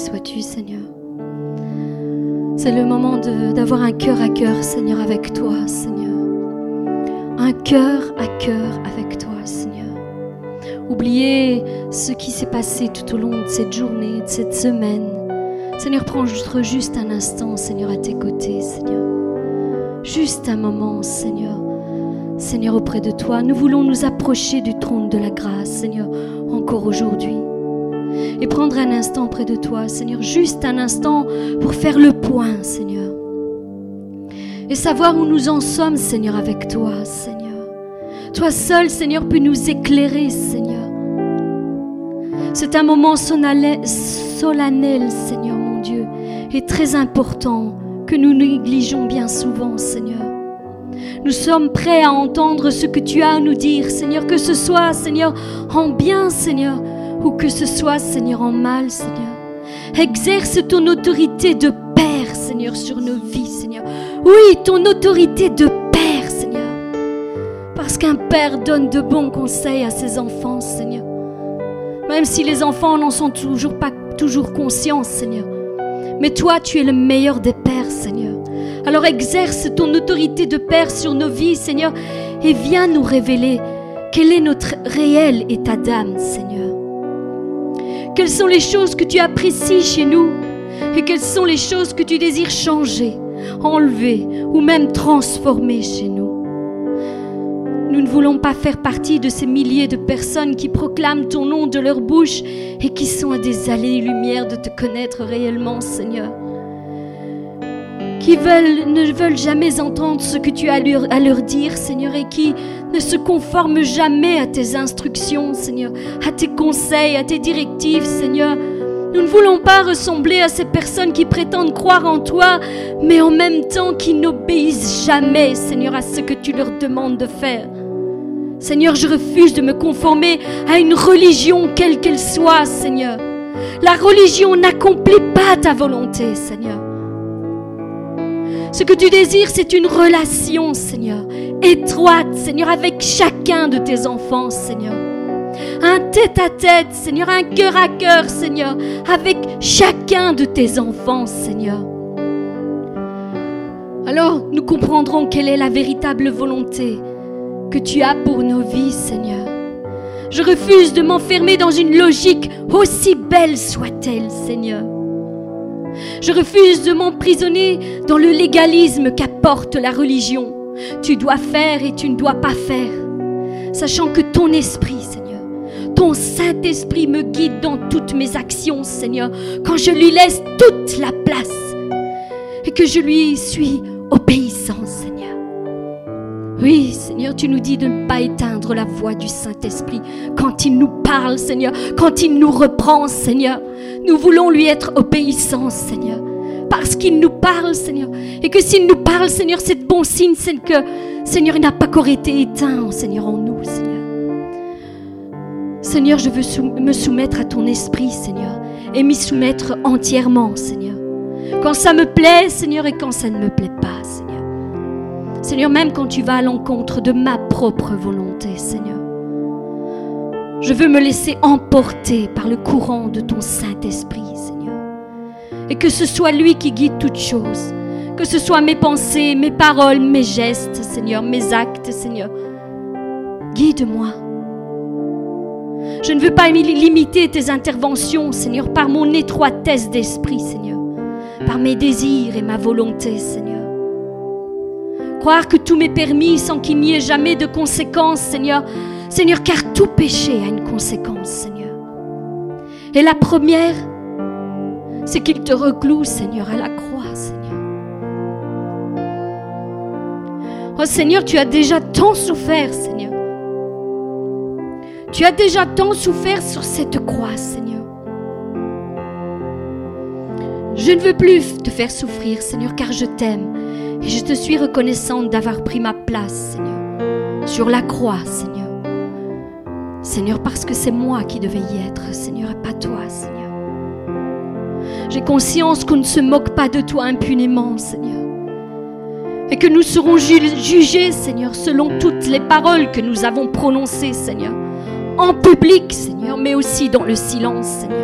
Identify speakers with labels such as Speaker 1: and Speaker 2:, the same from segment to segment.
Speaker 1: sois-tu, Seigneur. C'est le moment d'avoir un cœur à cœur, Seigneur, avec toi, Seigneur. Un cœur à cœur avec toi, Seigneur. Oubliez ce qui s'est passé tout au long de cette journée, de cette semaine. Seigneur, prends juste un instant, Seigneur, à tes côtés, Seigneur. Juste un moment, Seigneur. Seigneur, auprès de toi, nous voulons nous approcher du trône de la grâce, Seigneur, encore aujourd'hui. Et prendre un instant auprès de toi, Seigneur, juste un instant pour faire le point, Seigneur. Et savoir où nous en sommes, Seigneur, avec toi, Seigneur. Toi seul, Seigneur, peux nous éclairer, Seigneur. C'est un moment solennel, Seigneur mon Dieu, et très important que nous négligeons bien souvent, Seigneur. Nous sommes prêts à entendre ce que tu as à nous dire, Seigneur, que ce soit, Seigneur, en bien, Seigneur, ou que ce soit, Seigneur, en mal, Seigneur. Exerce ton autorité de Père, Seigneur, sur nos vies, Seigneur. Oui, ton autorité de Père, Seigneur. Parce qu'un Père donne de bons conseils à ses enfants, Seigneur même si les enfants n'en sont toujours pas toujours conscients, Seigneur. Mais toi, tu es le meilleur des pères, Seigneur. Alors exerce ton autorité de Père sur nos vies, Seigneur, et viens nous révéler quel est notre réel état d'âme, Seigneur. Quelles sont les choses que tu apprécies chez nous et quelles sont les choses que tu désires changer, enlever ou même transformer chez nous? Nous ne voulons pas faire partie de ces milliers de personnes qui proclament ton nom de leur bouche et qui sont à des allées-lumière de te connaître réellement, Seigneur. Qui veulent, ne veulent jamais entendre ce que tu as à leur dire, Seigneur, et qui ne se conforment jamais à tes instructions, Seigneur, à tes conseils, à tes directives, Seigneur. Nous ne voulons pas ressembler à ces personnes qui prétendent croire en toi, mais en même temps qui n'obéissent jamais, Seigneur, à ce que tu leur demandes de faire. Seigneur, je refuse de me conformer à une religion quelle qu'elle soit, Seigneur. La religion n'accomplit pas ta volonté, Seigneur. Ce que tu désires, c'est une relation, Seigneur, étroite, Seigneur, avec chacun de tes enfants, Seigneur. Un tête-à-tête, Seigneur, un cœur à cœur, Seigneur, avec chacun de tes enfants, Seigneur. Alors nous comprendrons quelle est la véritable volonté que tu as pour nos vies, Seigneur. Je refuse de m'enfermer dans une logique aussi belle soit-elle, Seigneur. Je refuse de m'emprisonner dans le légalisme qu'apporte la religion. Tu dois faire et tu ne dois pas faire, sachant que ton esprit, Seigneur, ton Saint-Esprit me guide dans toutes mes actions, Seigneur, quand je lui laisse toute la place et que je lui suis obéissant, Seigneur. Oui, Seigneur, tu nous dis de ne pas éteindre la voix du Saint-Esprit quand il nous parle, Seigneur, quand il nous reprend, Seigneur. Nous voulons lui être obéissants, Seigneur, parce qu'il nous parle, Seigneur. Et que s'il nous parle, Seigneur, c'est bon signe, c'est que, Seigneur, il n'a pas encore été éteint, Seigneur, en nous, Seigneur. Seigneur, je veux me soumettre à ton esprit, Seigneur, et m'y soumettre entièrement, Seigneur. Quand ça me plaît, Seigneur, et quand ça ne me plaît pas, Seigneur. Seigneur, même quand tu vas à l'encontre de ma propre volonté, Seigneur. Je veux me laisser emporter par le courant de ton Saint-Esprit, Seigneur. Et que ce soit lui qui guide toutes choses. Que ce soit mes pensées, mes paroles, mes gestes, Seigneur, mes actes, Seigneur. Guide-moi. Je ne veux pas limiter tes interventions, Seigneur, par mon étroitesse d'esprit, Seigneur. Par mes désirs et ma volonté, Seigneur. Croire que tout m'est permis sans qu'il n'y ait jamais de conséquences, Seigneur. Seigneur, car tout péché a une conséquence, Seigneur. Et la première, c'est qu'il te recloue, Seigneur, à la croix, Seigneur. Oh Seigneur, tu as déjà tant souffert, Seigneur. Tu as déjà tant souffert sur cette croix, Seigneur. Je ne veux plus te faire souffrir, Seigneur, car je t'aime. Et je te suis reconnaissante d'avoir pris ma place, Seigneur, sur la croix, Seigneur. Seigneur, parce que c'est moi qui devais y être, Seigneur, et pas toi, Seigneur. J'ai conscience qu'on ne se moque pas de toi impunément, Seigneur. Et que nous serons jugés, Seigneur, selon toutes les paroles que nous avons prononcées, Seigneur. En public, Seigneur, mais aussi dans le silence, Seigneur.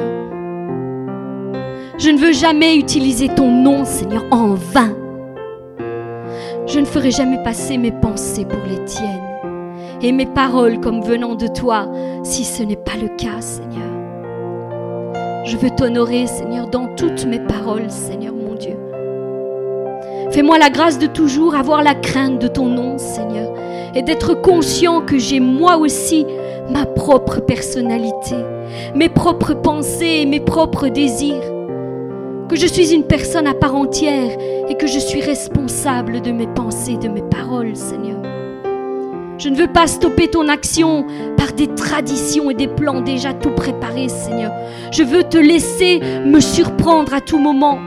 Speaker 1: Je ne veux jamais utiliser ton nom, Seigneur, en vain. Je ne ferai jamais passer mes pensées pour les tiennes et mes paroles comme venant de toi, si ce n'est pas le cas, Seigneur. Je veux t'honorer, Seigneur, dans toutes mes paroles, Seigneur mon Dieu. Fais-moi la grâce de toujours avoir la crainte de ton nom, Seigneur, et d'être conscient que j'ai moi aussi ma propre personnalité, mes propres pensées et mes propres désirs, que je suis une personne à part entière et que je suis responsable de mes pensées, de mes paroles, Seigneur. Je ne veux pas stopper ton action par des traditions et des plans déjà tout préparés, Seigneur. Je veux te laisser me surprendre à tout moment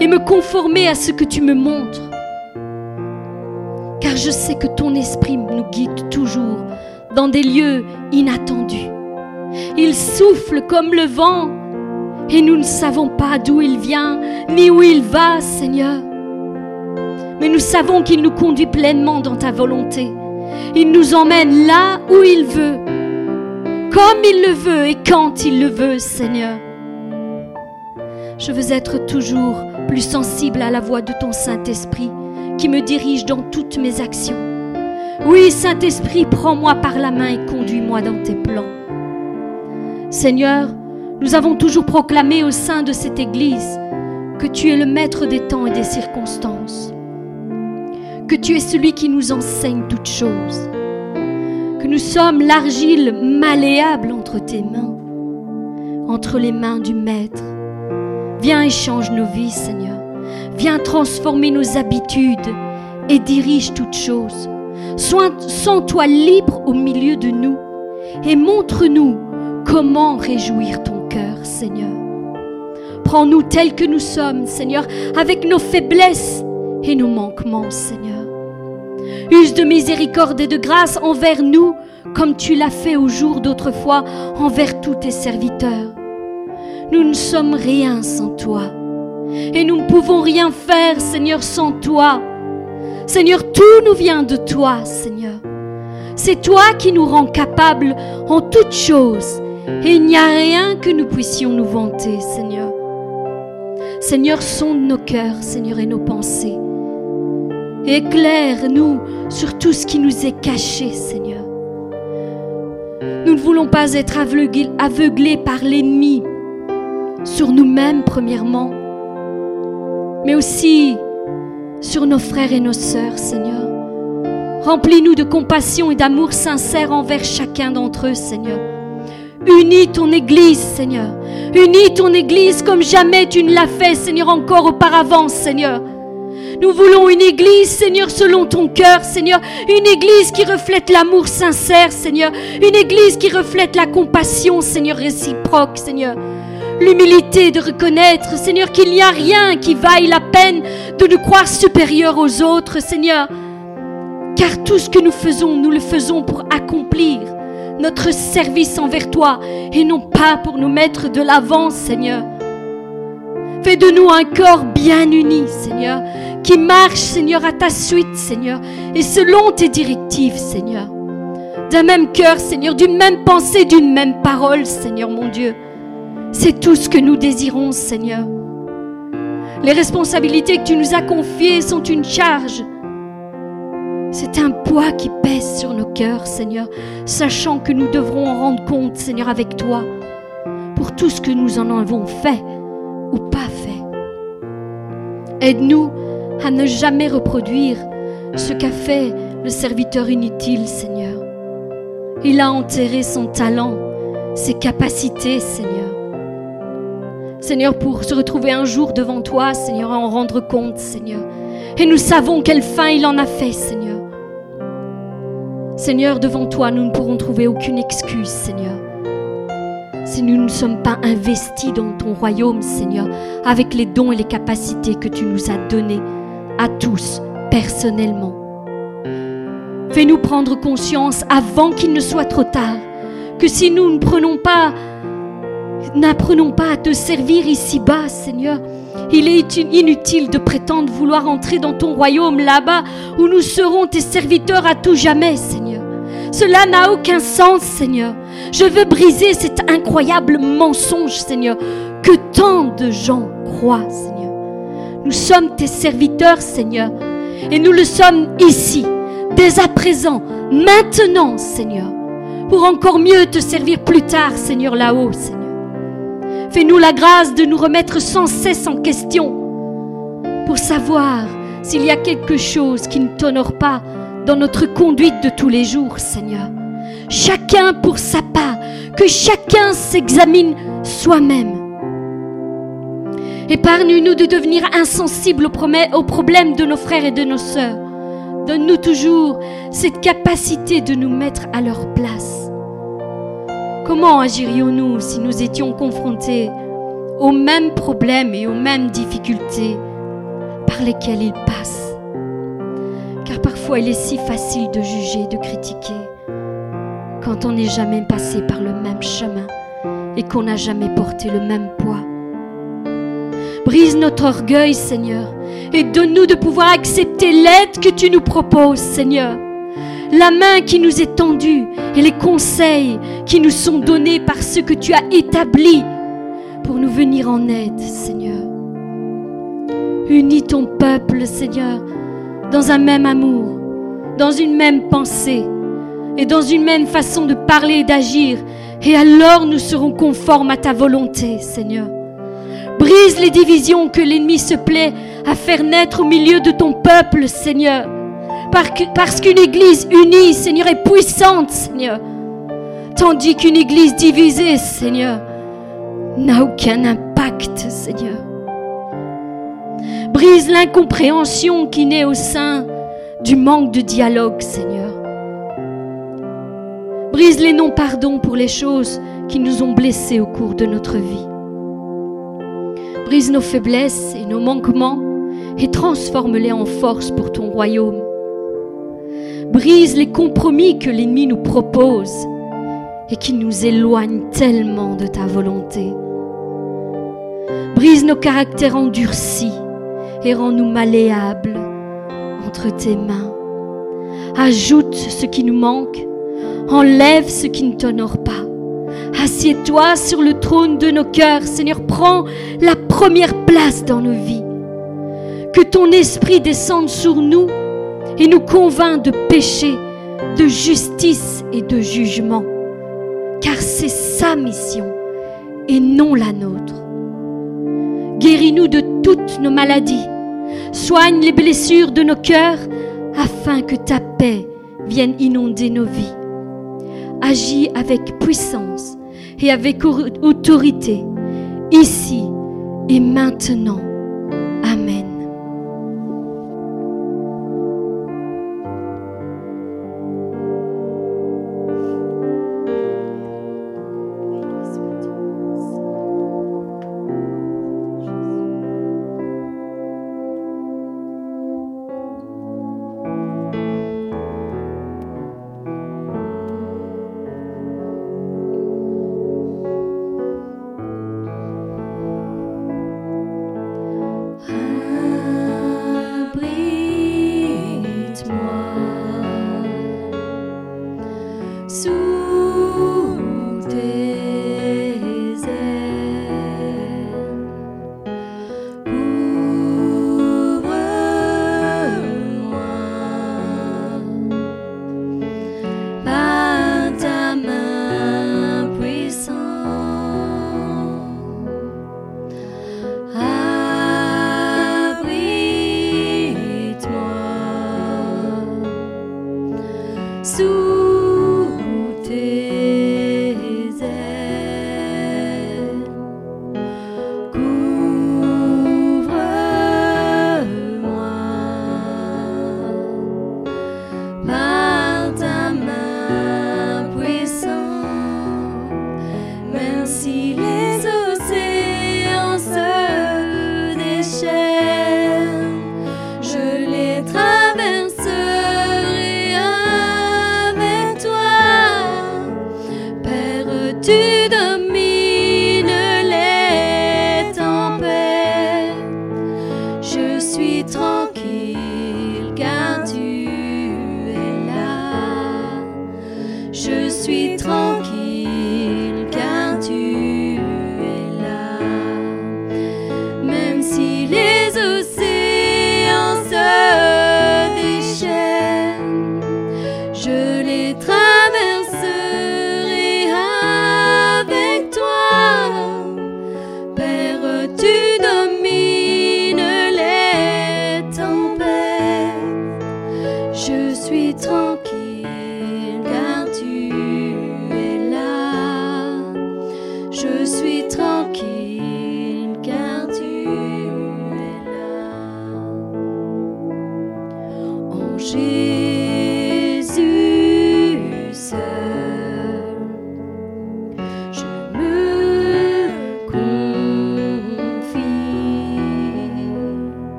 Speaker 1: et me conformer à ce que tu me montres. Car je sais que ton esprit nous guide toujours dans des lieux inattendus. Il souffle comme le vent et nous ne savons pas d'où il vient ni où il va, Seigneur. Mais nous savons qu'il nous conduit pleinement dans ta volonté. Il nous emmène là où il veut, comme il le veut et quand il le veut, Seigneur. Je veux être toujours plus sensible à la voix de ton Saint-Esprit qui me dirige dans toutes mes actions. Oui, Saint-Esprit, prends-moi par la main et conduis-moi dans tes plans. Seigneur, nous avons toujours proclamé au sein de cette Église que tu es le maître des temps et des circonstances, que tu es celui qui nous enseigne toutes choses, que nous sommes l'argile malléable entre tes mains, entre les mains du Maître. Viens et change nos vies, Seigneur. Viens transformer nos habitudes et dirige toutes choses. Sens-toi libre au milieu de nous et montre-nous comment réjouir Seigneur. Prends-nous tels que nous sommes, Seigneur, avec nos faiblesses et nos manquements, Seigneur. Use de miséricorde et de grâce envers nous, comme tu l'as fait au jour d'autrefois envers tous tes serviteurs. Nous ne sommes rien sans toi. Et nous ne pouvons rien faire, Seigneur, sans toi. Seigneur, tout nous vient de toi, Seigneur. C'est toi qui nous rends capables en toutes choses. Il n'y a rien que nous puissions nous vanter, Seigneur. Seigneur, sonde nos cœurs, Seigneur, et nos pensées. Éclaire-nous sur tout ce qui nous est caché, Seigneur. Nous ne voulons pas être aveuglés, aveuglés par l'ennemi sur nous-mêmes, premièrement, mais aussi sur nos frères et nos sœurs, Seigneur. Remplis-nous de compassion et d'amour sincère envers chacun d'entre eux, Seigneur. Unis ton Église, Seigneur. Unis ton Église comme jamais tu ne l'as fait, Seigneur, encore auparavant, Seigneur. Nous voulons une Église, Seigneur, selon ton cœur, Seigneur. Une Église qui reflète l'amour sincère, Seigneur. Une Église qui reflète la compassion, Seigneur, réciproque, Seigneur l'humilité de reconnaître, Seigneur, qu'il n'y a rien qui vaille la peine de nous croire supérieurs aux autres, Seigneur. Car tout ce que nous faisons, nous le faisons pour accomplir notre service envers toi et non pas pour nous mettre de l'avant, Seigneur. Fais de nous un corps bien uni, Seigneur, qui marche, Seigneur, à ta suite, Seigneur, et selon tes directives, Seigneur. D'un même cœur, Seigneur, d'une même pensée, d'une même parole, Seigneur mon Dieu. C'est tout ce que nous désirons, Seigneur. Les responsabilités que tu nous as confiées sont une charge. C'est un poids qui pèse sur nos cœurs, Seigneur, sachant que nous devrons en rendre compte, Seigneur, avec toi, pour tout ce que nous en avons fait ou pas fait. Aide-nous à ne jamais reproduire ce qu'a fait le serviteur inutile, Seigneur. Il a enterré son talent, ses capacités, Seigneur. Seigneur, pour se retrouver un jour devant toi, Seigneur, et en rendre compte, Seigneur. Et nous savons quelle fin il en a fait, Seigneur. Seigneur, devant toi, nous ne pourrons trouver aucune excuse, Seigneur. Si nous ne sommes pas investis dans ton royaume, Seigneur, avec les dons et les capacités que tu nous as donnés à tous, personnellement. Fais-nous prendre conscience avant qu'il ne soit trop tard que si nous ne prenons pas N'apprenons pas à te servir ici-bas, Seigneur. Il est inutile de prétendre vouloir entrer dans ton royaume là-bas où nous serons tes serviteurs à tout jamais, Seigneur. Cela n'a aucun sens, Seigneur. Je veux briser cet incroyable mensonge, Seigneur, que tant de gens croient, Seigneur. Nous sommes tes serviteurs, Seigneur, et nous le sommes ici, dès à présent, maintenant, Seigneur, pour encore mieux te servir plus tard, Seigneur, là-haut. Fais-nous la grâce de nous remettre sans cesse en question pour savoir s'il y a quelque chose qui ne t'honore pas dans notre conduite de tous les jours, Seigneur. Chacun pour sa part, que chacun s'examine soi-même. Épargne-nous de devenir insensibles aux problèmes de nos frères et de nos sœurs. Donne-nous toujours cette capacité de nous mettre à leur place. Comment agirions-nous si nous étions confrontés aux mêmes problèmes et aux mêmes difficultés par lesquelles ils passent? Car parfois il est si facile de juger, de critiquer, quand on n'est jamais passé par le même chemin et qu'on n'a jamais porté le même poids. Brise notre orgueil, Seigneur, et donne-nous de pouvoir accepter l'aide que tu nous proposes, Seigneur la main qui nous est tendue et les conseils qui nous sont donnés par ce que tu as établi pour nous venir en aide, Seigneur. Unis ton peuple, Seigneur, dans un même amour, dans une même pensée et dans une même façon de parler et d'agir. Et alors nous serons conformes à ta volonté, Seigneur. Brise les divisions que l'ennemi se plaît à faire naître au milieu de ton peuple, Seigneur. Parce qu'une église unie, Seigneur, est puissante, Seigneur. Tandis qu'une église divisée, Seigneur, n'a aucun impact, Seigneur. Brise l'incompréhension qui naît au sein du manque de dialogue, Seigneur. Brise les non-pardons pour les choses qui nous ont blessés au cours de notre vie. Brise nos faiblesses et nos manquements et transforme-les en force pour ton royaume. Brise les compromis que l'ennemi nous propose et qui nous éloignent tellement de ta volonté. Brise nos caractères endurcis et rends-nous malléables entre tes mains. Ajoute ce qui nous manque, enlève ce qui ne t'honore pas. Assieds-toi sur le trône de nos cœurs, Seigneur, prends la première place dans nos vies. Que ton esprit descende sur nous et nous convainc de péché, de justice et de jugement, car c'est sa mission et non la nôtre. Guéris-nous de toutes nos maladies, soigne les blessures de nos cœurs afin que ta paix vienne inonder nos vies. Agis avec puissance et avec autorité, ici et maintenant.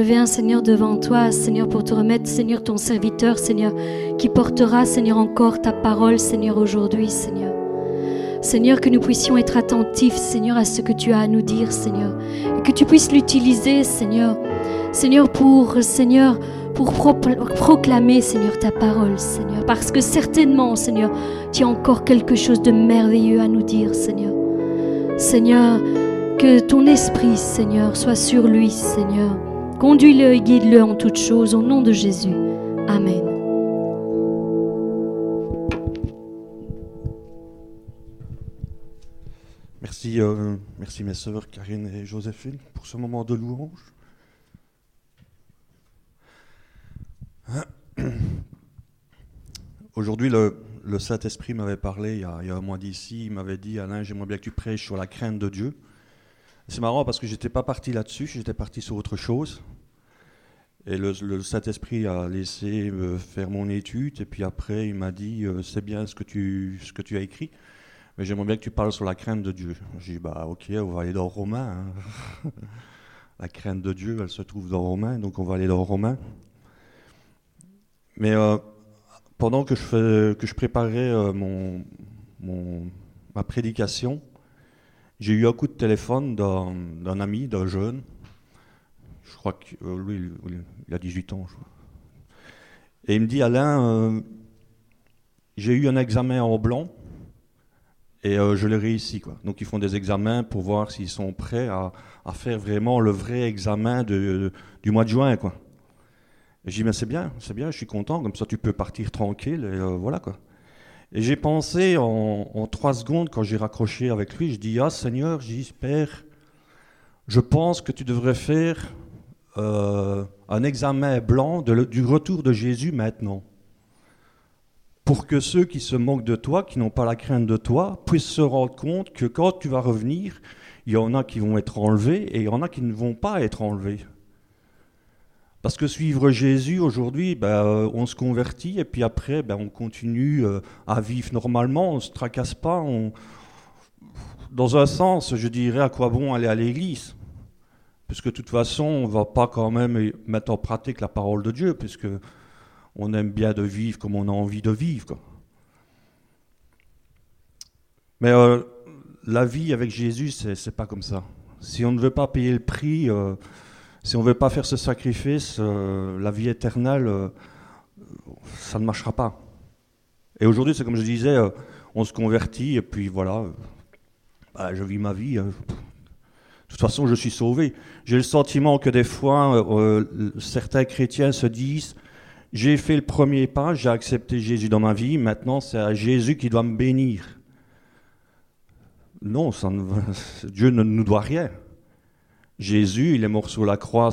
Speaker 1: Je viens, Seigneur, devant toi, Seigneur, pour te remettre, Seigneur, ton serviteur, Seigneur, qui portera, Seigneur, encore ta parole, Seigneur, aujourd'hui, Seigneur. Seigneur, que nous puissions être attentifs, Seigneur, à ce que tu as à nous dire, Seigneur. Et que tu puisses l'utiliser, Seigneur. Seigneur, pour, Seigneur, pour proclamer, Seigneur, ta parole, Seigneur. Parce que certainement, Seigneur, tu as encore quelque chose de merveilleux à nous dire, Seigneur. Seigneur, que ton esprit, Seigneur, soit sur lui, Seigneur. Conduis-le et guide-le en toutes choses, au nom de Jésus. Amen.
Speaker 2: Merci, euh, merci mes sœurs Karine et Joséphine pour ce moment de louange. Aujourd'hui, le, Saint-Esprit m'avait parlé il y, a, un mois d'ici. Il m'avait dit Alain, j'aimerais bien que tu prêches sur la crainte de Dieu. C'est marrant parce que j'étais pas parti là-dessus, j'étais parti sur autre chose. Et le, Saint-Esprit a laissé faire mon étude, et puis après, il m'a dit euh, C'est bien ce que, tu, ce que tu as écrit, mais j'aimerais bien que tu parles sur la crainte de Dieu. J'ai dit Bah, ok, on va aller dans Romain. Hein. la crainte de Dieu, elle se trouve dans Romain, donc on va aller dans Romain. Mais euh, pendant que je, que je préparais euh, mon, ma prédication, j'ai eu un coup de téléphone d'un ami, d'un jeune, je crois que euh, lui, il a 18 ans. Je. Et il me dit, Alain, euh, j'ai eu un examen en blanc et euh, je l'ai réussi. Quoi. Donc ils font des examens pour voir s'ils sont prêts à, faire vraiment le vrai examen de, du mois de juin. Quoi. Et j'ai dit, mais c'est bien, c'est bien, je suis content, comme ça tu peux partir tranquille, et voilà quoi. Et j'ai pensé en, trois secondes, quand j'ai raccroché avec lui, je dis, ah Seigneur, j'espère, je pense que tu devrais faire euh, un examen blanc du retour de Jésus maintenant. Pour que ceux qui se moquent de toi, qui n'ont pas la crainte de toi, puissent se rendre compte que quand tu vas revenir, il y en a qui vont être enlevés et il y en a qui ne vont pas être enlevés. Parce que suivre Jésus aujourd'hui, ben, euh, on se convertit et puis après, ben, on continue euh, à vivre normalement, on ne se tracasse pas. Dans un sens, je dirais à quoi bon aller à l'église? Puisque de toute façon, on ne va pas quand même mettre en pratique la parole de Dieu, puisque on aime bien de vivre comme on a envie de vivre. Mais euh, la vie avec Jésus, c'est, pas comme ça. Si on ne veut pas payer le prix, si on ne veut pas faire ce sacrifice, euh, la vie éternelle, ça ne marchera pas. Et aujourd'hui, c'est comme je disais, on se convertit et puis voilà, bah, je vis ma vie. De toute façon, je suis sauvé. J'ai le sentiment que des fois, euh, euh, certains chrétiens se disent, j'ai fait le premier pas, j'ai accepté Jésus dans ma vie, maintenant c'est à Jésus qui doit me bénir. Non, Dieu ne nous doit rien. Jésus, il est mort sur la croix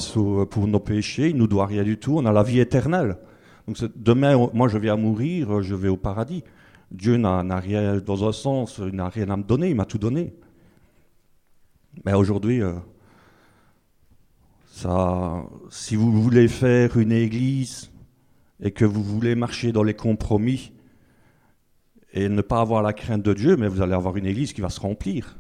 Speaker 2: pour nos péchés, il nous doit rien du tout, on a la vie éternelle. Donc demain, moi je à mourir, je vais au paradis. Dieu n'a rien, dans un sens, il n'a rien à me donner, il m'a tout donné. Mais aujourd'hui, euh, ça, si vous voulez faire une église et que vous voulez marcher dans les compromis et ne pas avoir la crainte de Dieu, mais vous allez avoir une église qui va se remplir.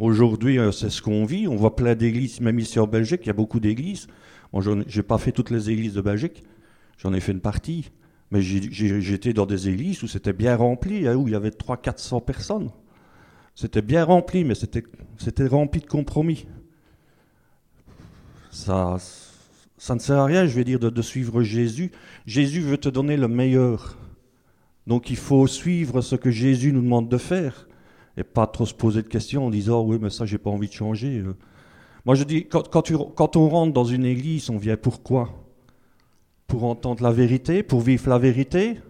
Speaker 2: Aujourd'hui, euh, c'est ce qu'on vit. On voit plein d'églises, même ici en Belgique, il y a beaucoup d'églises. Moi, je n'ai pas fait toutes les églises de Belgique, j'en ai fait une partie. Mais j'étais dans des églises où c'était bien rempli, hein, où il y avait 300-400 personnes. C'était bien rempli, mais c'était rempli de compromis. Ça, ça ne sert à rien, je vais dire, de, suivre Jésus. Jésus veut te donner le meilleur. Donc il faut suivre ce que Jésus nous demande de faire et pas trop se poser de questions en disant oui mais ça j'ai pas envie de changer. Moi je dis quand, quand, quand on rentre dans une église, on vient pourquoi Pour entendre la vérité, pour vivre la vérité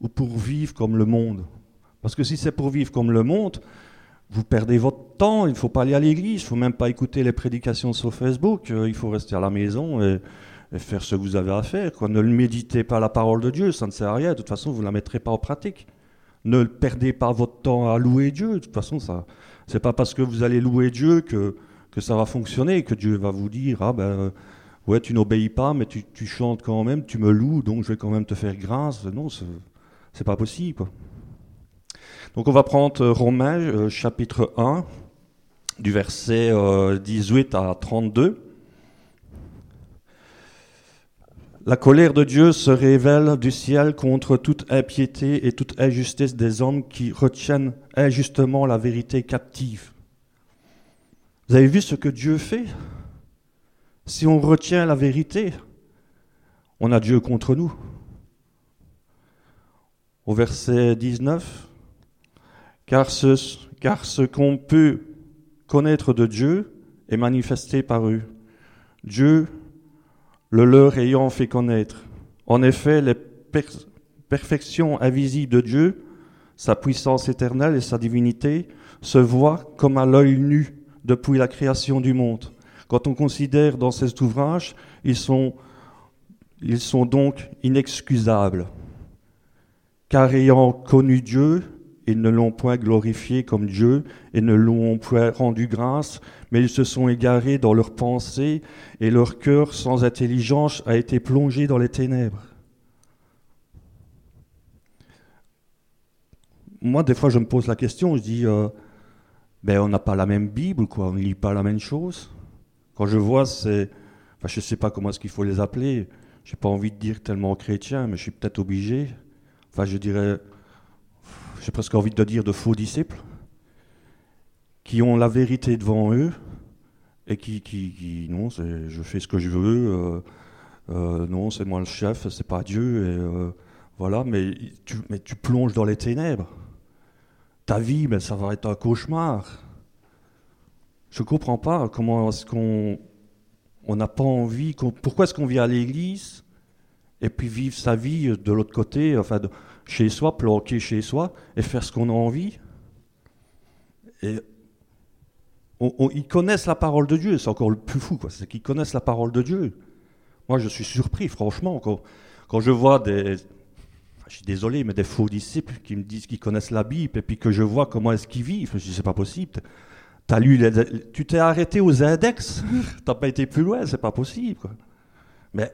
Speaker 2: ou pour vivre comme le monde? Parce que si c'est pour vivre comme le monde, vous perdez votre temps, il ne faut pas aller à l'église, il ne faut même pas écouter les prédications sur Facebook, euh, il faut rester à la maison et, faire ce que vous avez à faire. Quoi. Ne méditez pas la parole de Dieu, ça ne sert à rien, de toute façon vous ne la mettrez pas en pratique. Ne perdez pas votre temps à louer Dieu, de toute façon ça c'est pas parce que vous allez louer Dieu que, ça va fonctionner, que Dieu va vous dire, ah ben euh, ouais tu n'obéis pas mais tu, chantes quand même, tu me loues, donc je vais quand même te faire grâce. Non, c'est pas possible. Donc on va prendre euh, Romains euh, chapitre 1, du verset 18 euh, à 32. La colère de Dieu se révèle du ciel contre toute impiété et toute injustice des hommes qui retiennent injustement la vérité captive. Vous avez vu ce que Dieu fait? Si on retient la vérité, on a Dieu contre nous. Au verset 19, car ce, car ce qu'on peut connaître de Dieu est manifesté par eux. Dieu le leur ayant fait connaître. En effet, les perfections invisibles de Dieu, sa puissance éternelle et sa divinité, se voient comme à l'œil nu depuis la création du monde. Quand on considère dans ces ouvrages, ils sont, ils sont donc inexcusables, car ayant connu Dieu, ils ne l'ont point glorifié comme Dieu et ne l'ont point rendu grâce, mais ils se sont égarés dans leurs pensées et leur cœur sans intelligence a été plongé dans les ténèbres. Moi, des fois, je me pose la question, je dis, euh, ben, on n'a pas la même Bible, quoi, on ne lit pas la même chose. Quand je vois, c'est, je ne sais pas comment est-ce qu'il faut les appeler, j'ai pas envie de dire tellement chrétien, mais je suis peut-être obligé. Enfin, je dirais, j'ai presque envie de dire de faux disciples, qui ont la vérité devant eux et qui, qui, non, je fais ce que je veux, euh, euh, non, c'est moi le chef, c'est pas Dieu, et euh, voilà, mais tu, mais tu plonges dans les ténèbres. Ta vie, ça va être un cauchemar. Je comprends pas comment est-ce qu'on on n'a pas envie, pourquoi est-ce qu'on vient à l'église et puis vivre sa vie de l'autre côté, enfin chez soi, planqué chez soi, et faire ce qu'on a envie. Et ils connaissent la parole de Dieu, c'est encore le plus fou, c'est qu'ils connaissent la parole de Dieu. Moi, je suis surpris, franchement, quand, quand je vois des, je suis désolé, mais des faux disciples qui me disent qu'ils connaissent la Bible, et puis que je vois comment est-ce qu'ils vivent, je dis, c'est pas possible. As lu tu t'es arrêté aux index, t'as pas été plus loin, c'est pas possible. Mais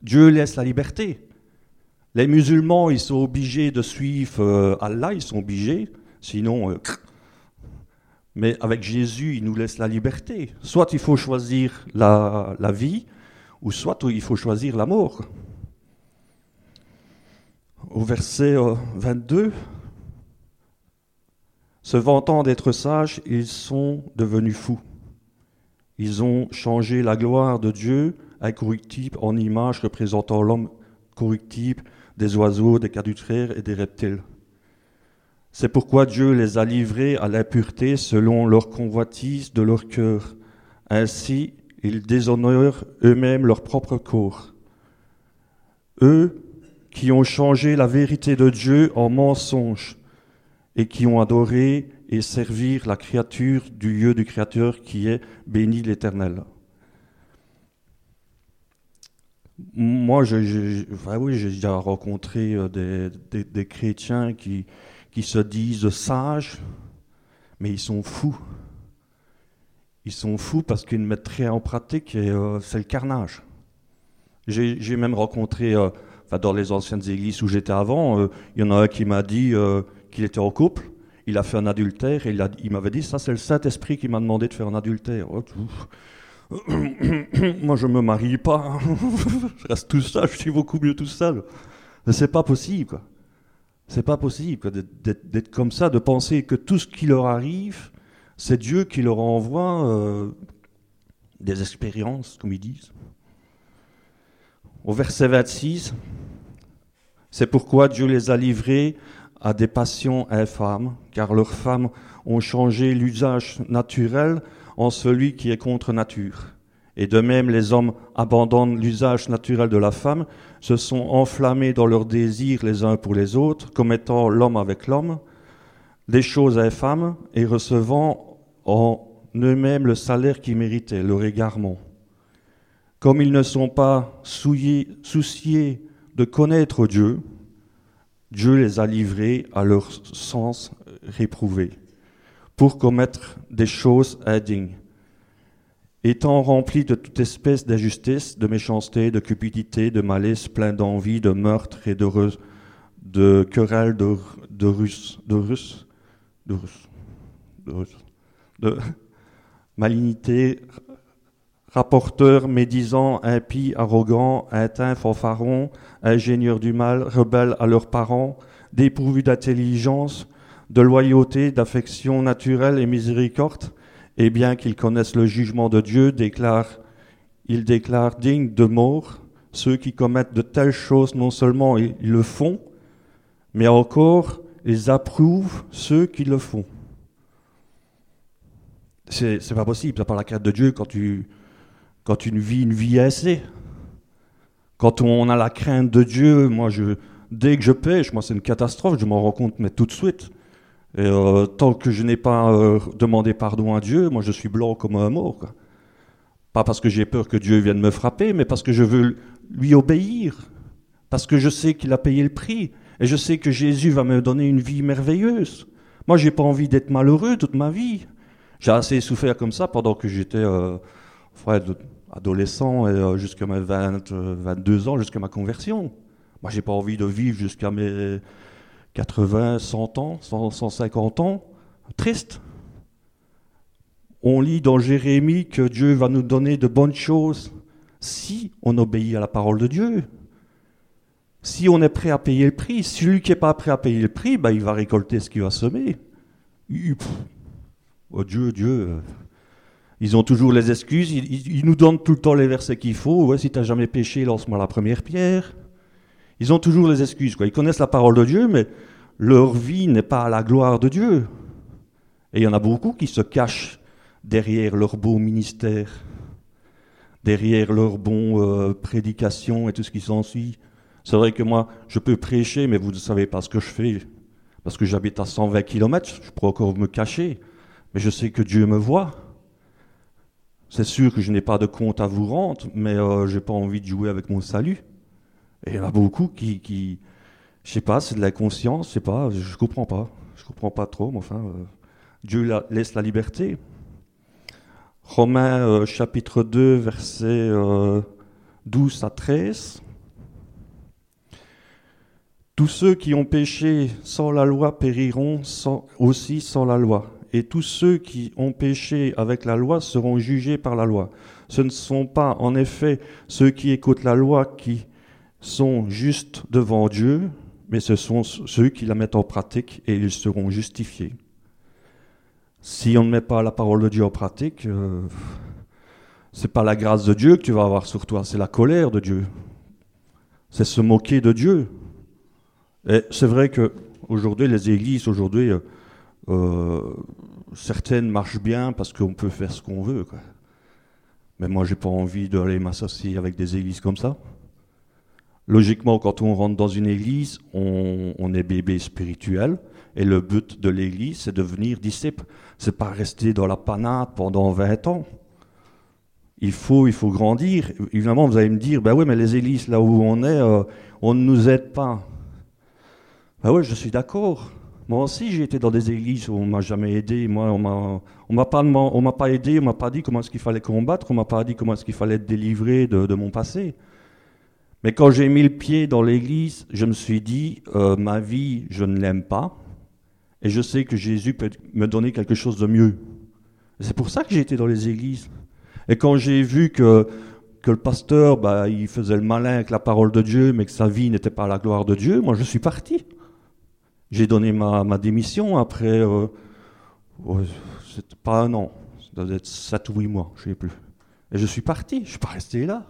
Speaker 2: Dieu laisse la liberté. Les musulmans, ils sont obligés de suivre euh, Allah, ils sont obligés, sinon... Euh, mais avec Jésus, il nous laisse la liberté. Soit il faut choisir la, vie, ou soit il faut choisir la mort. Au verset 22, euh, se vantant d'être sages, ils sont devenus fous. Ils ont changé la gloire de Dieu incorruptible en image représentant l'homme corruptible des oiseaux, des cadutraires et des reptiles. C'est pourquoi Dieu les a livrés à l'impureté selon leur convoitise de leur cœur. Ainsi, ils déshonorent eux-mêmes leur propre corps. Eux qui ont changé la vérité de Dieu en mensonge et qui ont adoré et servi la créature du lieu du Créateur qui est béni l'Éternel. Moi, j'ai déjà rencontré euh, des, chrétiens qui, se disent sages, mais ils sont fous. Ils sont fous parce qu'ils ne mettent rien en pratique et euh, c'est le carnage. J'ai même rencontré, euh, dans les anciennes églises où j'étais avant, il y en a un qui m'a dit qu'il était en couple, il a fait un adultère et il, il m'avait dit ça c'est le Saint-Esprit qui m'a demandé de faire un adultère. Oh, Moi, je me marie pas. je reste tout seul. Je suis beaucoup mieux tout seul. Mais c'est pas possible, quoi. C'est pas possible d'être comme ça, de penser que tout ce qui leur arrive, c'est Dieu qui leur envoie euh, des expériences, comme ils disent. Au verset 26, c'est pourquoi Dieu les a livrés à des passions infâmes, car leurs femmes ont changé l'usage naturel en celui qui est contre nature. Et de même, les hommes abandonnent l'usage naturel de la femme, se sont enflammés dans leurs désirs les uns pour les autres, commettant l'homme avec l'homme, des choses infâmes, et recevant en eux-mêmes le salaire qu'ils méritaient, leur égarement. Comme ils ne sont pas souciés de connaître Dieu, Dieu les a livrés à leur sens réprouvé pour commettre des choses indignes. Étant remplis de toute espèce d'injustice, de méchanceté, de cupidité, de malice, plein d'envie, de meurtre et de, de querelles, de, de russes, de russes, de de, de malignité, rapporteurs, médisants, impies, arrogants, intins, fanfarons, ingénieurs du mal, rebelles à leurs parents, dépourvus d'intelligence, de loyauté, d'affection naturelle et miséricorde, et bien qu'ils connaissent le jugement de Dieu, déclarent, ils déclarent dignes de mort ceux qui commettent de telles choses, non seulement ils le font, mais encore ils approuvent ceux qui le font. C'est, pas possible, c'est pas la crainte de Dieu quand tu, quand tu vis une vie assez. Quand on a la crainte de Dieu, moi dès que je pêche, moi c'est une catastrophe, je m'en rends compte mais tout de suite. Et euh, tant que je n'ai pas euh, demandé pardon à Dieu, moi je suis blanc comme un mort. Pas parce que j'ai peur que Dieu vienne me frapper, mais parce que je veux lui obéir. Parce que je sais qu'il a payé le prix. Et je sais que Jésus va me donner une vie merveilleuse. Moi, j'ai pas envie d'être malheureux toute ma vie. J'ai assez souffert comme ça pendant que j'étais euh, adolescent et jusqu'à mes 20, 22 ans, jusqu'à ma conversion. Moi, j'ai pas envie de vivre jusqu'à mes 80, 100 ans, 150 ans. Triste. On lit dans Jérémie que Dieu va nous donner de bonnes choses si on obéit à la parole de Dieu. Si on est prêt à payer le prix. Celui qui n'est pas prêt à payer le prix, ben, il va récolter ce qu'il va semer. Oh Dieu, Dieu. Ils ont toujours les excuses. Ils, nous donnent tout le temps les versets qu'il faut. Si tu n'as jamais péché, lance-moi la première pierre. Ils ont toujours les excuses. Ils connaissent la parole de Dieu, mais leur vie n'est pas à la gloire de Dieu. Et il y en a beaucoup qui se cachent derrière leur beau ministère, derrière leur bon euh, prédication et tout ce qui s'ensuit. C'est vrai que moi, je peux prêcher, mais vous ne savez pas ce que je fais. Parce que j'habite à 120 km, je pourrais encore me cacher. Mais je sais que Dieu me voit. C'est sûr que je n'ai pas de compte à vous rendre, mais euh, je n'ai pas envie de jouer avec mon salut. Et il y en a beaucoup qui, qui je sais pas, c'est de la conscience, je sais pas, je comprends pas. Je comprends pas trop, mais enfin, euh, Dieu laisse la liberté. Romains euh, chapitre 2, versets 12 euh, à 13. Tous ceux qui ont péché sans la loi périront aussi sans la loi. Et tous ceux qui ont péché avec la loi seront jugés par la loi. Ce ne sont pas en effet ceux qui écoutent la loi qui sont justes devant Dieu, mais ce sont ceux qui la mettent en pratique et ils seront justifiés. Si on ne met pas la parole de Dieu en pratique, euh, c'est pas la grâce de Dieu que tu vas avoir sur toi, c'est la colère de Dieu. C'est se moquer de Dieu. Et c'est vrai que aujourd'hui, les églises, aujourd'hui, euh, euh, certaines marchent bien parce qu'on peut faire ce qu'on veut. Mais moi, j'ai pas envie d'aller m'associer avec des églises comme ça. Logiquement, quand on rentre dans une église, on, est bébé spirituel. Et le but de l'église, c'est de devenir disciple. C'est pas rester dans la panade pendant 20 ans. Il faut, il faut grandir. Évidemment, vous allez me dire, ben oui, mais les églises, là où on est, euh, on ne nous aide pas. Ben oui, je suis d'accord. Moi aussi, j'ai été dans des églises où on m'a jamais aidé. Moi, on on m'a pas, aidé, on m'a pas dit comment est-ce qu'il fallait combattre, on m'a pas dit comment est-ce qu'il fallait être délivré de mon passé. Mais quand j'ai mis le pied dans l'église, je me suis dit, euh, ma vie, je ne l'aime pas, et je sais que Jésus peut me donner quelque chose de mieux. C'est pour ça que j'ai été dans les églises. Et quand j'ai vu que, le pasteur, bah, il faisait le malin avec la parole de Dieu, mais que sa vie n'était pas la gloire de Dieu, moi je suis parti. J'ai donné ma, démission après, euh, pas un an, ça doit être sept ou huit mois, je ne sais plus. Et je suis parti, je ne suis pas resté là.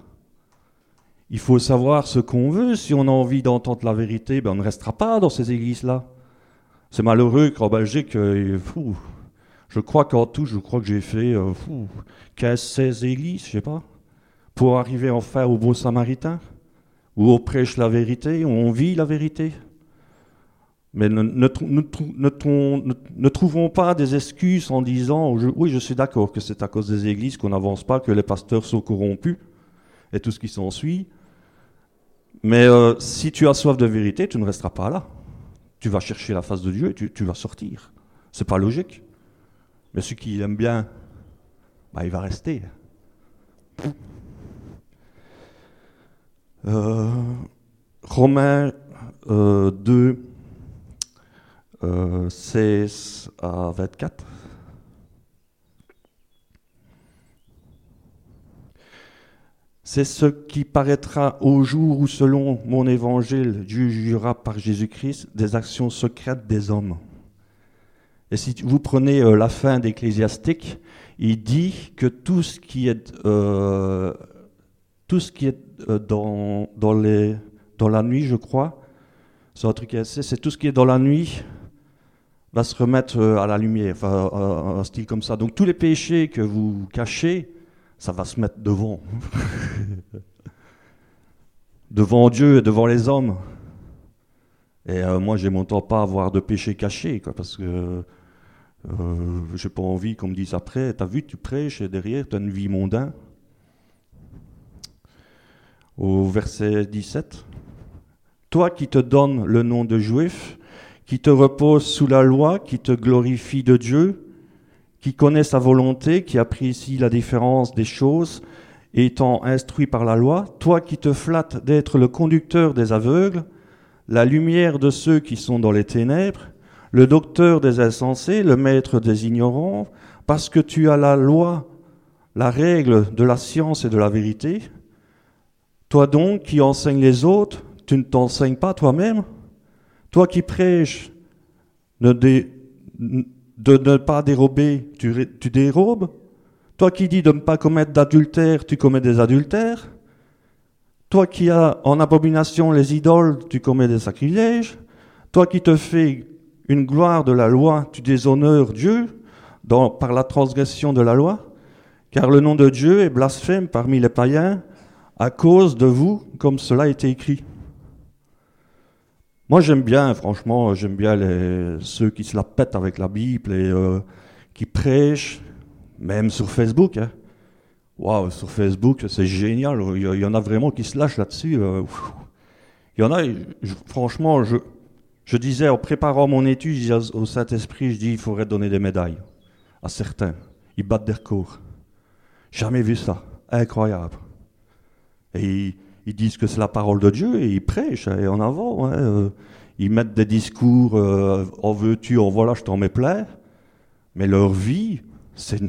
Speaker 2: Il faut savoir ce qu'on veut. Si on a envie d'entendre la vérité, ben on ne restera pas dans ces églises-là. C'est malheureux qu'en Belgique, euh, fou, je crois qu'en tout, je crois que j'ai fait euh, fou, 15, 16 églises, je sais pas, pour arriver enfin au beau samaritain, où on prêche la vérité, où on vit la vérité. Mais ne, trouvons pas des excuses en disant oui, je suis d'accord que c'est à cause des églises qu'on n'avance pas, que les pasteurs sont corrompus et tout ce qui s'ensuit. Mais euh, si tu as soif de vérité, tu ne resteras pas là. Tu vas chercher la face de Dieu et tu, vas sortir. C'est pas logique. Mais celui qui aime bien, bah, il va rester. Euh, Romains 2, 16 euh, à 24. C'est ce qui paraîtra au jour où, selon mon évangile, Dieu jugera par Jésus-Christ des actions secrètes des hommes. Et si vous prenez euh, la fin d'Ecclésiastique, il dit que tout ce qui est, euh, tout ce qui est euh, dans, dans, les, dans la nuit, je crois, c'est un truc c'est tout ce qui est dans la nuit va se remettre à la lumière, enfin, un style comme ça. Donc tous les péchés que vous cachez, ça va se mettre devant. devant Dieu et devant les hommes. Et euh, moi, j'ai mon temps pas avoir de péché caché, parce que euh, j'ai pas envie qu'on me dise après, t'as vu, tu prêches et derrière, tu as une vie mondaine. Au verset 17. Toi qui te donnes le nom de juif, qui te repose sous la loi, qui te glorifie de Dieu, qui connaît sa volonté, qui apprécie la différence des choses, étant instruit par la loi, toi qui te flattes d'être le conducteur des aveugles, la lumière de ceux qui sont dans les ténèbres, le docteur des insensés, le maître des ignorants, parce que tu as la loi, la règle de la science et de la vérité. Toi donc qui enseignes les autres, tu ne t'enseignes pas toi-même? Toi qui prêches de, ne pas dérober, tu, dérobes Toi qui dis de ne pas commettre d'adultère, tu commets des adultères toi qui as en abomination les idoles, tu commets des sacrilèges. Toi qui te fais une gloire de la loi, tu déshonores Dieu par la transgression de la loi. Car le nom de Dieu est blasphème parmi les païens à cause de vous, comme cela a été écrit. Moi j'aime bien, franchement, j'aime bien les, ceux qui se la pètent avec la Bible et euh, qui prêchent, même sur Facebook. Hein. Waouh, sur Facebook, c'est génial. Il y en a vraiment qui se lâchent là-dessus. Euh, il y en a, franchement, je, disais en préparant mon étude, au Saint-Esprit, je dis il faudrait donner des médailles à certains. Ils battent des records. Jamais vu ça. Incroyable. Et ils, disent que c'est la parole de Dieu et ils prêchent et en avant. Hein, euh, ils mettent des discours euh, en veux-tu, en voilà, je t'en mets plein. Mais leur vie, c'est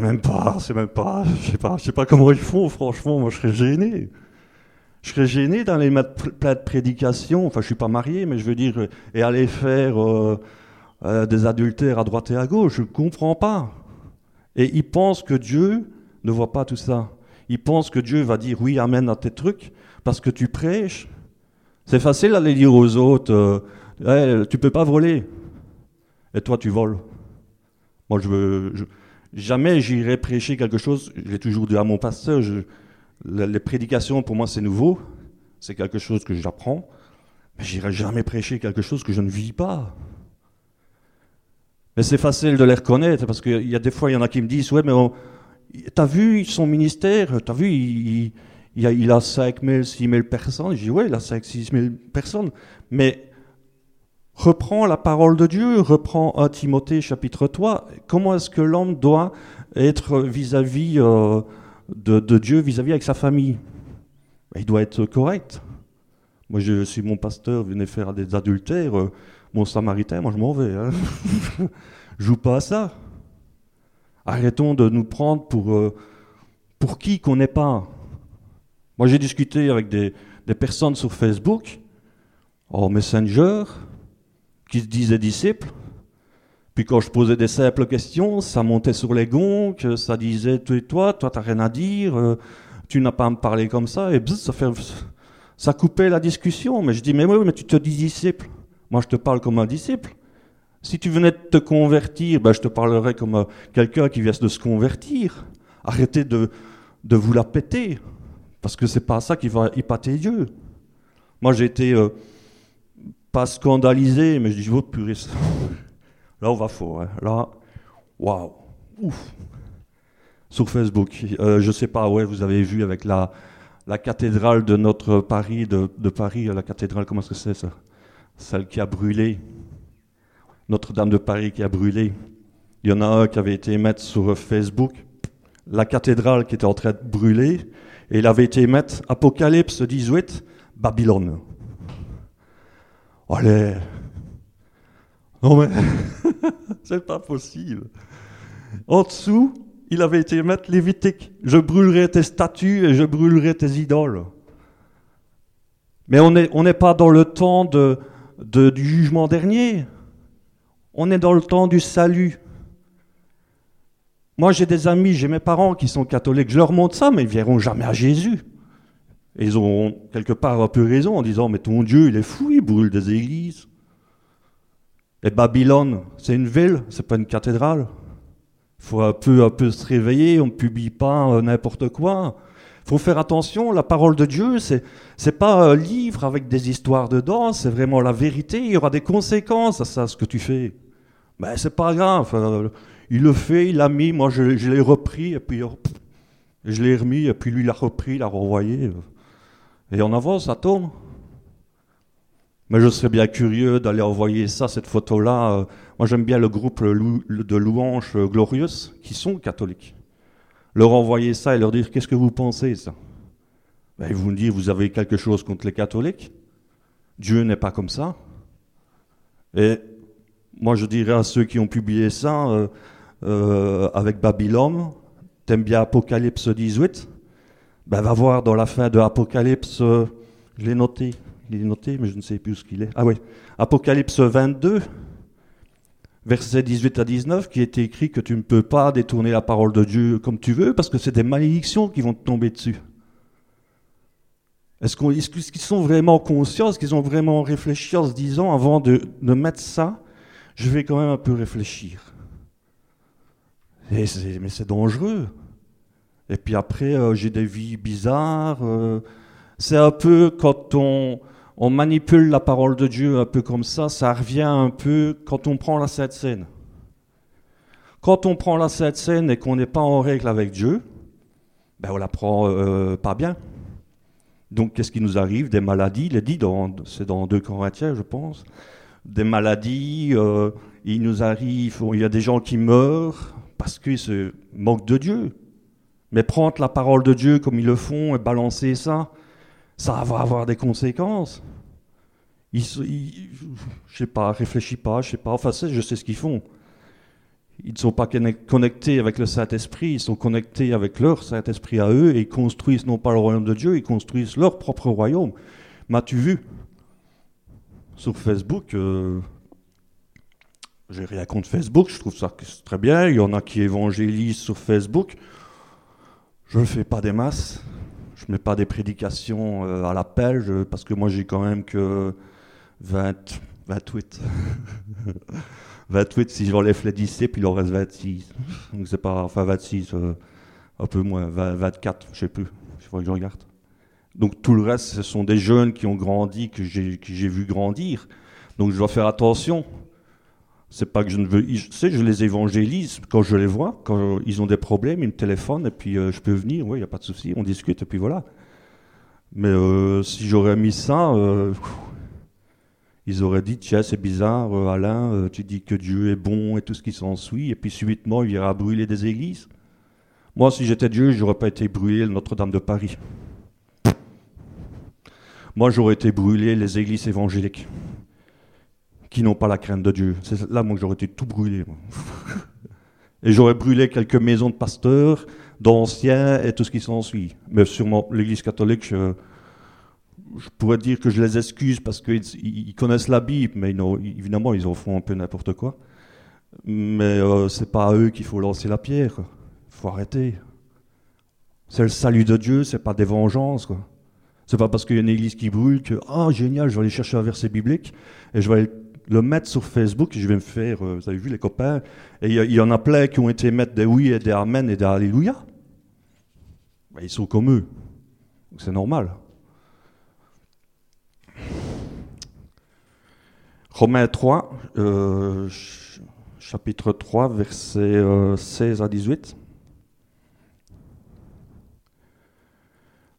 Speaker 2: même pas, c'est même pas, je sais pas, je sais pas comment ils font, franchement, moi je serais gêné. Je serais gêné d'aller mettre plein de prédications, enfin je suis pas marié, mais je veux dire, et aller faire euh, euh, des adultères à droite et à gauche, je comprends pas. Et ils pensent que Dieu ne voit pas tout ça. Ils pensent que Dieu va dire oui, amen à tes trucs, parce que tu prêches. C'est facile d'aller dire aux autres, euh, tu peux pas voler. Et toi tu voles. Moi je veux... Jamais j'irai prêcher quelque chose, j'ai toujours dit à mon pasteur, les prédications pour moi c'est nouveau, c'est quelque chose que j'apprends, mais j'irai jamais prêcher quelque chose que je ne vis pas. Mais c'est facile de les reconnaître parce qu'il y a des fois, il y en a qui me disent Ouais, mais t'as vu son ministère? T'as vu, il, il, a, il a 5 000, 6 000 personnes? Je dis Ouais, il a 5 6 000 personnes. Mais reprend la parole de Dieu, reprend 1 Timothée chapitre 3. Comment est-ce que l'homme doit être vis-à-vis euh, de, Dieu, vis-à-vis avec sa famille? Ben, Il doit être correct. Moi, je suis mon pasteur, venez faire des adultères, euh, mon samaritain, moi je m'en vais. Hein. Joue pas à ça. Arrêtons de nous prendre pour, euh, pour qui qu'on n'est pas. Moi, j'ai discuté avec des, des personnes sur Facebook, en Messenger, qui se disaient disciples. Puis quand je posais des simples questions, ça montait sur les gonds, ça disait toi toi, toi t'as rien à dire, euh, tu n'as pas à me parler comme ça, et ça, ça coupait la discussion. Mais je dis mais oui, mais tu te dis disciple. Moi je te parle comme un disciple. Si tu venais de te convertir, ben, je te parlerais comme euh, quelqu'un qui vient de se convertir. Arrêtez de, vous la péter, parce que c'est pas ça qui va épater Dieu. Moi j'ai été euh, pas scandalisé, mais je dis, votre puriste. Là, on va fort. Hein. Là, waouh, ouf. Sur Facebook, euh, je sais pas, ouais, vous avez vu avec la, la cathédrale de notre Paris, de, de Paris, la cathédrale, comment est-ce que c'est ça? Celle qui a brûlé. Notre-Dame de Paris qui a brûlé. Il y en a un qui avait été mettre sur Facebook la cathédrale qui était en train de brûler, et il avait été mettre Apocalypse 18, Babylone. Allez. Non mais, c'est pas possible. En dessous, il avait été mettre Lévitique. Je brûlerai tes statues et je brûlerai tes idoles. Mais on n'est pas dans le temps du jugement dernier. On est dans le temps du salut. Moi, j'ai des amis, j'ai mes parents qui sont catholiques. Je leur montre ça, mais ils ne verront jamais à Jésus. Ils ont quelque part un peu raison en disant Mais ton Dieu, il est fou, il brûle des églises. Et Babylone, c'est une ville, c'est pas une cathédrale. Il faut un peu, un peu se réveiller, on ne publie pas euh, n'importe quoi. faut faire attention, la parole de Dieu, c'est n'est pas un livre avec des histoires dedans, c'est vraiment la vérité, il y aura des conséquences à ça, ce que tu fais. Mais ben, c'est pas grave, euh, il le fait, il l'a mis, moi je, l'ai repris, et puis je l'ai remis, et puis lui l'a repris, il l'a renvoyé. Et on avance, ça tourne. Mais je serais bien curieux d'aller envoyer ça, cette photo-là. Euh, moi j'aime bien le groupe de louanges glorieuses qui sont catholiques leur envoyer ça et leur dire qu'est-ce que vous pensez ça? Ben, Ils vont me dire vous avez quelque chose contre les catholiques Dieu n'est pas comme ça. Et moi je dirais à ceux qui ont publié ça euh, euh, avec Babylone, t'aimes bien Apocalypse 18 ben, va voir dans la fin de Apocalypse, je l'ai noté, il est noté, mais je ne sais plus où ce qu'il est. Ah oui, Apocalypse 22, verset 18 à 19, qui est écrit que tu ne peux pas détourner la parole de Dieu comme tu veux, parce que c'est des malédictions qui vont te tomber dessus. Est-ce qu'ils sont vraiment conscients, est-ce qu'ils ont vraiment réfléchi en se disant, avant de, mettre ça, je vais quand même un peu réfléchir Mais c'est dangereux. Et puis après, euh, j'ai des vies bizarres. Euh, c'est un peu quand on, manipule la parole de Dieu un peu comme ça, ça revient un peu quand on prend la Sainte Seine. Quand on prend la Sainte Seine et qu'on n'est pas en règle avec Dieu, ben on la prend euh, pas bien. Donc qu'est-ce qui nous arrive? Des maladies, il est dit, c'est dans 2 Corinthiens je pense, des maladies, euh, il nous arrive, il y a des gens qui meurent parce qu'ils se manquent de Dieu. Mais prendre la parole de Dieu comme ils le font et balancer ça, ça va avoir des conséquences. Ils, ils, je sais pas, réfléchis pas, je sais pas, enfin je sais ce qu'ils font. Ils ne sont pas connectés avec le Saint-Esprit, ils sont connectés avec leur Saint-Esprit à eux et ils construisent non pas le royaume de Dieu, ils construisent leur propre royaume. M'as-tu vu? Sur Facebook euh, J'ai rien contre Facebook, je trouve ça très bien. Il y en a qui évangélisent sur Facebook. Je ne fais pas des masses je mets pas des prédications euh, à l'appel, parce que moi j'ai quand même que 20, 28. 28 si j'enlève les disciples, il en reste 26. Donc c'est pas, enfin 26, euh, un peu moins, 24, je sais plus, il faudrait que je regarde. Donc tout le reste, ce sont des jeunes qui ont grandi, que j'ai vu grandir. Donc je dois faire attention. C'est pas que je ne veux. Je sais, je les évangélise quand je les vois, quand ils ont des problèmes, ils me téléphonent et puis euh, je peux venir, oui, il n'y a pas de souci, on discute et puis voilà. Mais euh, si j'aurais mis ça, euh, ils auraient dit tiens, c'est bizarre, Alain, tu dis que Dieu est bon et tout ce qui s'ensuit, et puis subitement il ira brûler des églises. Moi, si j'étais Dieu, j'aurais pas été brûlé Notre-Dame de Paris. Moi, j'aurais été brûlé les églises évangéliques qui n'ont pas la crainte de Dieu. C'est là, moi, j'aurais été tout brûlé. et j'aurais brûlé quelques maisons de pasteurs, d'anciens et tout ce qui s'ensuit. Mais sûrement, l'Église catholique, je, pourrais dire que je les excuse parce qu'ils connaissent la Bible, mais évidemment, ils en font un peu n'importe quoi. Mais euh, c'est pas à eux qu'il faut lancer la pierre. Il faut arrêter. C'est le salut de Dieu, c'est pas des vengeances. Quoi. C'est pas parce qu'il y a une église qui brûle que, ah, génial, je vais aller chercher un verset biblique et je vais le mettre sur Facebook, je vais me faire, euh, vous avez vu les copains, et il y, en a plein qui ont été mettre des oui et des amen et des alléluia. Ben, ils sont comme eux. C'est normal. Romains 3, euh, chapitre 3, versets 16 euh, à 18.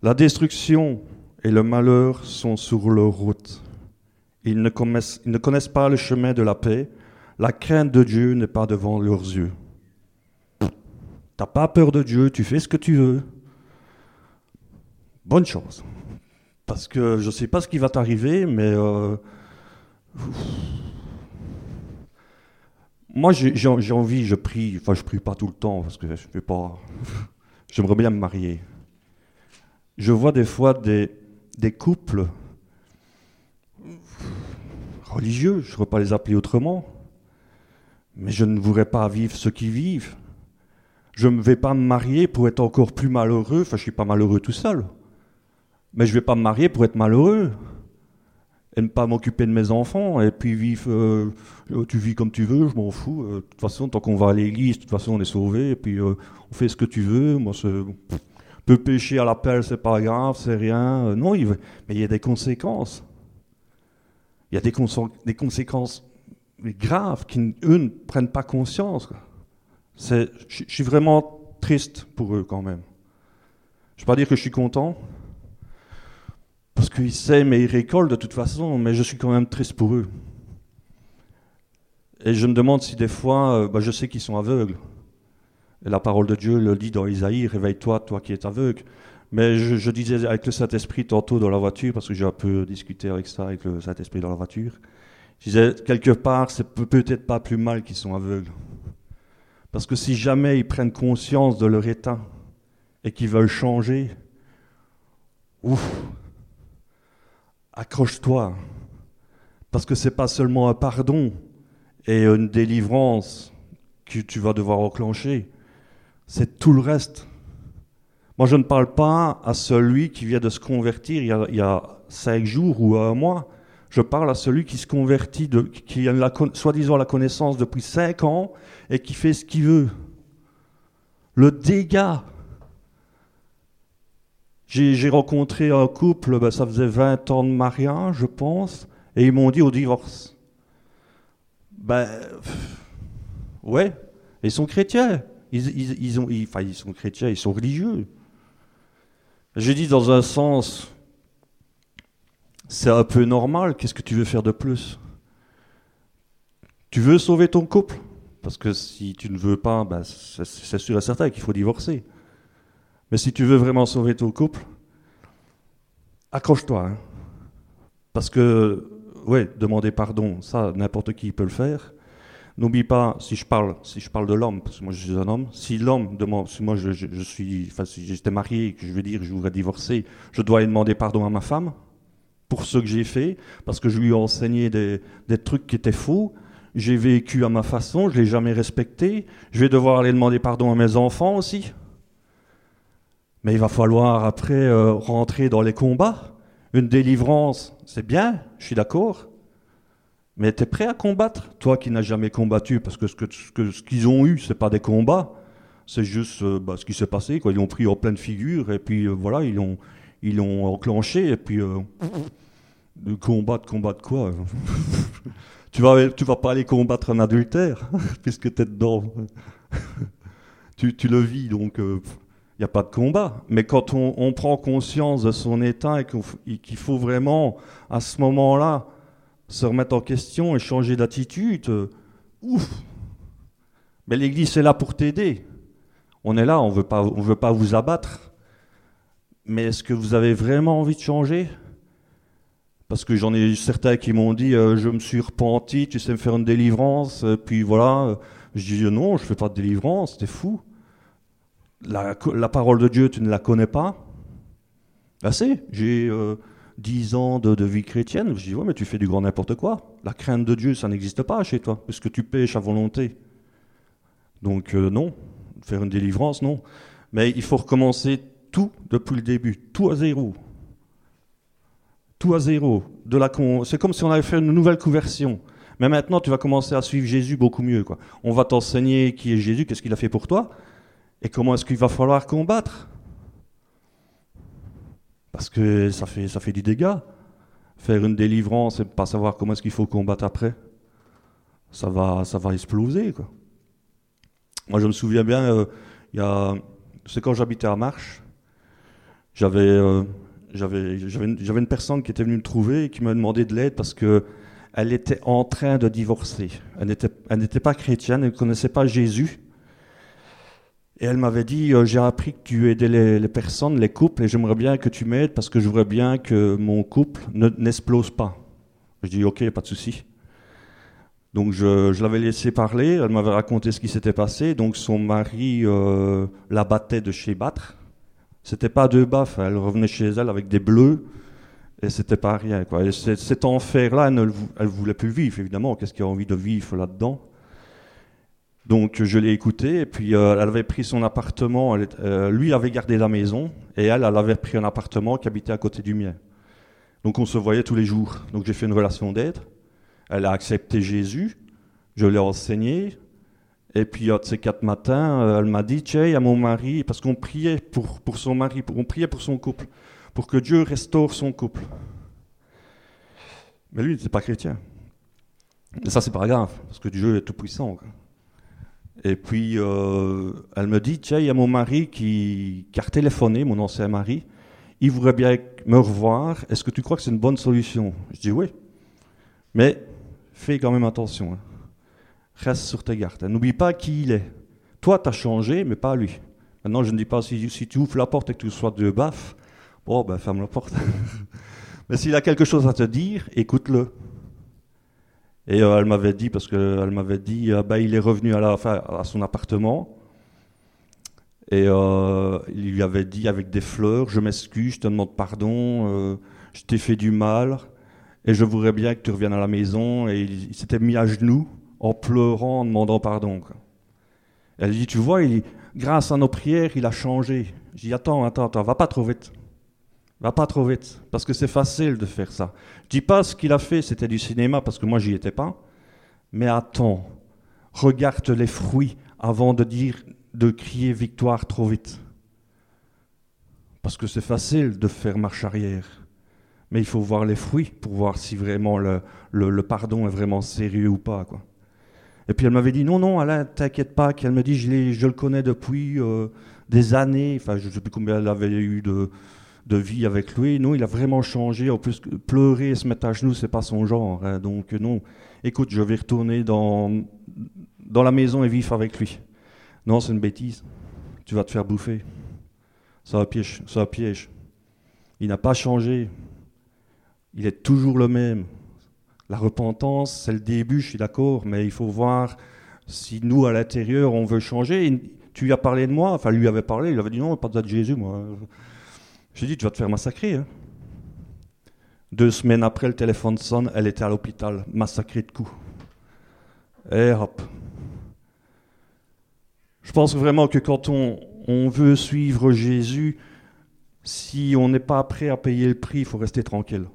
Speaker 2: La destruction et le malheur sont sur leur route ils ne, connaissent, ne pas le chemin de la paix. La crainte de Dieu n'est pas devant leurs yeux. T'as pas peur de Dieu, tu fais ce que tu veux. Bonne chose. Parce que je ne sais pas ce qui va t'arriver, mais euh, moi j'ai envie, je prie, enfin je prie pas tout le temps parce que je fais pas. J'aimerais bien me marier. Je vois des fois des, des couples religieux, je ne pourrais pas les appeler autrement, mais je ne voudrais pas vivre ce qu'ils vivent. Je ne vais pas me marier pour être encore plus malheureux, enfin je ne suis pas malheureux tout seul, mais je ne vais pas me marier pour être malheureux et ne pas m'occuper de mes enfants, et puis vivre, euh, tu vis comme tu veux, je m'en fous, euh, de toute façon, tant qu'on va à l'église, de toute façon on est sauvé, et puis euh, on fait ce que tu veux, moi peux pécher à l'appel, c'est pas grave, c'est rien. non, mais il y a des conséquences. Il y a des, des conséquences graves qui, eux, ne prennent pas conscience. Je suis vraiment triste pour eux quand même. Je ne vais pas dire que je suis content, parce qu'ils sèment et ils récoltent de toute façon, mais je suis quand même triste pour eux. Et je me demande si des fois, euh, bah, je sais qu'ils sont aveugles. La parole de Dieu le dit dans Isaïe, réveille-toi, toi qui es aveugle. Mais je, disais avec le Saint-Esprit tantôt dans la voiture, parce que j'ai un peu discuté avec ça, avec le Saint-Esprit dans la voiture. Je disais, quelque part, c'est peut-être pas plus mal qu'ils sont aveugles. Parce que si jamais ils prennent conscience de leur état et qu'ils veulent changer, ouf, accroche-toi. Parce que c'est pas seulement un pardon et une délivrance que tu vas devoir enclencher, c'est tout le reste. Moi, je ne parle pas à celui qui vient de se convertir il y a, cinq jours ou un mois. Je parle à celui qui se convertit, qui a soi-disant la connaissance depuis cinq ans et qui fait ce qu'il veut. Le dégât. J'ai rencontré un couple, ben, ça faisait 20 ans de mariage, je pense, et ils m'ont dit au divorce. Ben, ouais, ils sont chrétiens. Ils, sont chrétiens, ils sont religieux. J'ai dit dans un sens, c'est un peu normal, qu'est-ce que tu veux faire de plus? Tu veux sauver ton couple? Parce que si tu ne veux pas, ben, c'est sûr et certain qu'il faut divorcer. Mais si tu veux vraiment sauver ton couple, accroche-toi. Hein. Parce que, ouais, demander pardon, ça, n'importe qui peut le faire. N'oublie pas, si je parle, si je parle de l'homme, parce que moi je suis un homme, si l'homme demande, si moi je, suis, enfin si j'étais marié, que je veux dire je voudrais divorcer, je dois demander pardon à ma femme pour ce que j'ai fait, parce que je lui ai enseigné des, des trucs qui étaient faux, j'ai vécu à ma façon, je l'ai jamais respecté, je vais devoir aller demander pardon à mes enfants aussi. Mais il va falloir après euh, rentrer dans les combats. Une délivrance, c'est bien, je suis d'accord. Mais tu es prêt à combattre Toi qui n'as jamais combattu, parce que ce qu'ils ce qu'ils ont eu, c'est pas des combats, c'est juste euh, bah, ce qui s'est passé. Ils ont pris en pleine figure, et puis euh, voilà, ils l'ont ils enclenché, et puis de combattre, combattre quoi? Tu, vas, tu vas pas aller combattre un adultère, puisque tu es dedans. tu, tu, le vis, donc il n'y a pas de combat. Mais quand on, prend conscience de son état et qu'il faut vraiment, à ce moment-là, se remettre en question et changer d'attitude, euh, ouf Mais l'Église est là pour t'aider. On est là, on ne veut pas vous abattre. Mais est-ce que vous avez vraiment envie de changer? Parce que j'en ai certains qui m'ont dit euh, Je me suis repenti, tu sais me faire une délivrance. Euh, puis voilà, je dis Non, je ne fais pas de délivrance, t'es fou la, parole de Dieu, tu ne la connais pas Assez. J'ai dix ans de, vie chrétienne. Je dis, ouais, mais tu fais du grand n'importe quoi. La crainte de Dieu, ça n'existe pas chez toi, puisque tu pêches à volonté? Donc, euh, non. Faire une délivrance, non. Mais il faut recommencer tout depuis le début, tout à zéro. Tout à zéro. C'est comme si on avait fait une nouvelle conversion. Mais maintenant, tu vas commencer à suivre Jésus beaucoup mieux. On va t'enseigner qui est Jésus, qu'est-ce qu'il a fait pour toi. Et comment est-ce qu'il va falloir combattre Parce que ça fait, ça fait du dégât. Faire une délivrance et pas savoir comment est-ce qu'il faut combattre après, ça va, ça va exploser. Moi, je me souviens bien, euh, c'est quand j'habitais à Marche, j'avais, euh, j'avais, une personne qui était venue me trouver et qui m'a demandé de l'aide parce que elle était en train de divorcer. Elle n'était, elle n'était pas chrétienne, elle ne connaissait pas Jésus. Et elle m'avait dit, euh, j'ai appris que tu aidais les, personnes, les couples, et j'aimerais bien que tu m'aides parce que je voudrais bien que mon couple n'explose pas. Je dis, ok, pas de souci. Donc je, l'avais laissé parler, elle m'avait raconté ce qui s'était passé. Donc son mari euh, la battait de chez battre. C'était pas deux baffes, elle revenait chez elle avec des bleus, et c'était pas rien. Quoi. cet enfer-là, elle ne voulait plus vivre, évidemment. Qu'est-ce qu'il y a envie de vivre là-dedans? Donc je l'ai écouté et puis euh, elle avait pris son appartement, euh, lui avait gardé la maison et elle, elle avait pris un appartement qui habitait à côté du mien. Donc on se voyait tous les jours. Donc j'ai fait une relation d'aide. Elle a accepté Jésus, je l'ai enseigné Et puis, de ces quatre matins, euh, elle m'a dit, tiens, à mon mari, parce qu'on priait pour, pour son mari, on priait pour son couple, pour que Dieu restaure son couple. Mais lui, il n'était pas chrétien. Et ça, c'est pas grave, parce que Dieu est tout puissant. Et puis, euh, elle me dit, tiens, il y a mon mari qui, qui a téléphoné, mon ancien mari, il voudrait bien me revoir, est-ce que tu crois que c'est une bonne solution? Je dis oui, mais fais quand même attention. Hein. Reste sur tes gardes. Hein. N'oublie pas qui il est. Toi, tu as changé, mais pas lui. Maintenant, je ne dis pas si, si tu ouvres la porte et que tu sois de baf, bon, ben ferme la porte. mais s'il a quelque chose à te dire, écoute-le. Et euh, elle m'avait dit, parce qu'elle m'avait dit, euh, bah, il est revenu à, la, à son appartement. Et euh, il lui avait dit avec des fleurs, je m'excuse, je te demande pardon, je t'ai fait du mal, et je voudrais bien que tu reviennes à la maison. Et il, s'était mis à genoux en pleurant, en demandant pardon. Elle dit, tu vois, il, grâce à nos prières, il a changé. Je dis, attends, attends, attends, va pas trop vite. Va pas trop vite, parce que c'est facile de faire ça. Je dis pas ce qu'il a fait, c'était du cinéma, parce que moi j'y étais pas. Mais attends, regarde les fruits avant de dire, de crier victoire trop vite. Parce que c'est facile de faire marche arrière. Mais il faut voir les fruits pour voir si vraiment le, pardon est vraiment sérieux ou pas. Quoi. Et puis elle m'avait dit non, non, Alain, t'inquiète pas. Qu'elle me dit je, je, le connais depuis euh, des années. Enfin, je ne sais plus combien elle avait eu de, de vie avec lui. Non, il a vraiment changé. En plus, pleurer et se mettre à genoux, c'est pas son genre. Hein. Donc, non, écoute, je vais retourner dans, dans la maison et vivre avec lui. Non, c'est une bêtise. Tu vas te faire bouffer. Ça piège. Ça piège. Il n'a pas changé. Il est toujours le même. La repentance, c'est le début, je suis d'accord, mais il faut voir si nous, à l'intérieur, on veut changer. Tu lui as parlé de moi, enfin, lui avait parlé, il avait dit non, pas de Jésus, moi. J'ai dit, tu vas te faire massacrer. Hein. Deux semaines après, le téléphone sonne, elle était à l'hôpital, massacrée de coups. Et hop. Je pense vraiment que quand on, veut suivre Jésus, si on n'est pas prêt à payer le prix, il faut rester tranquille.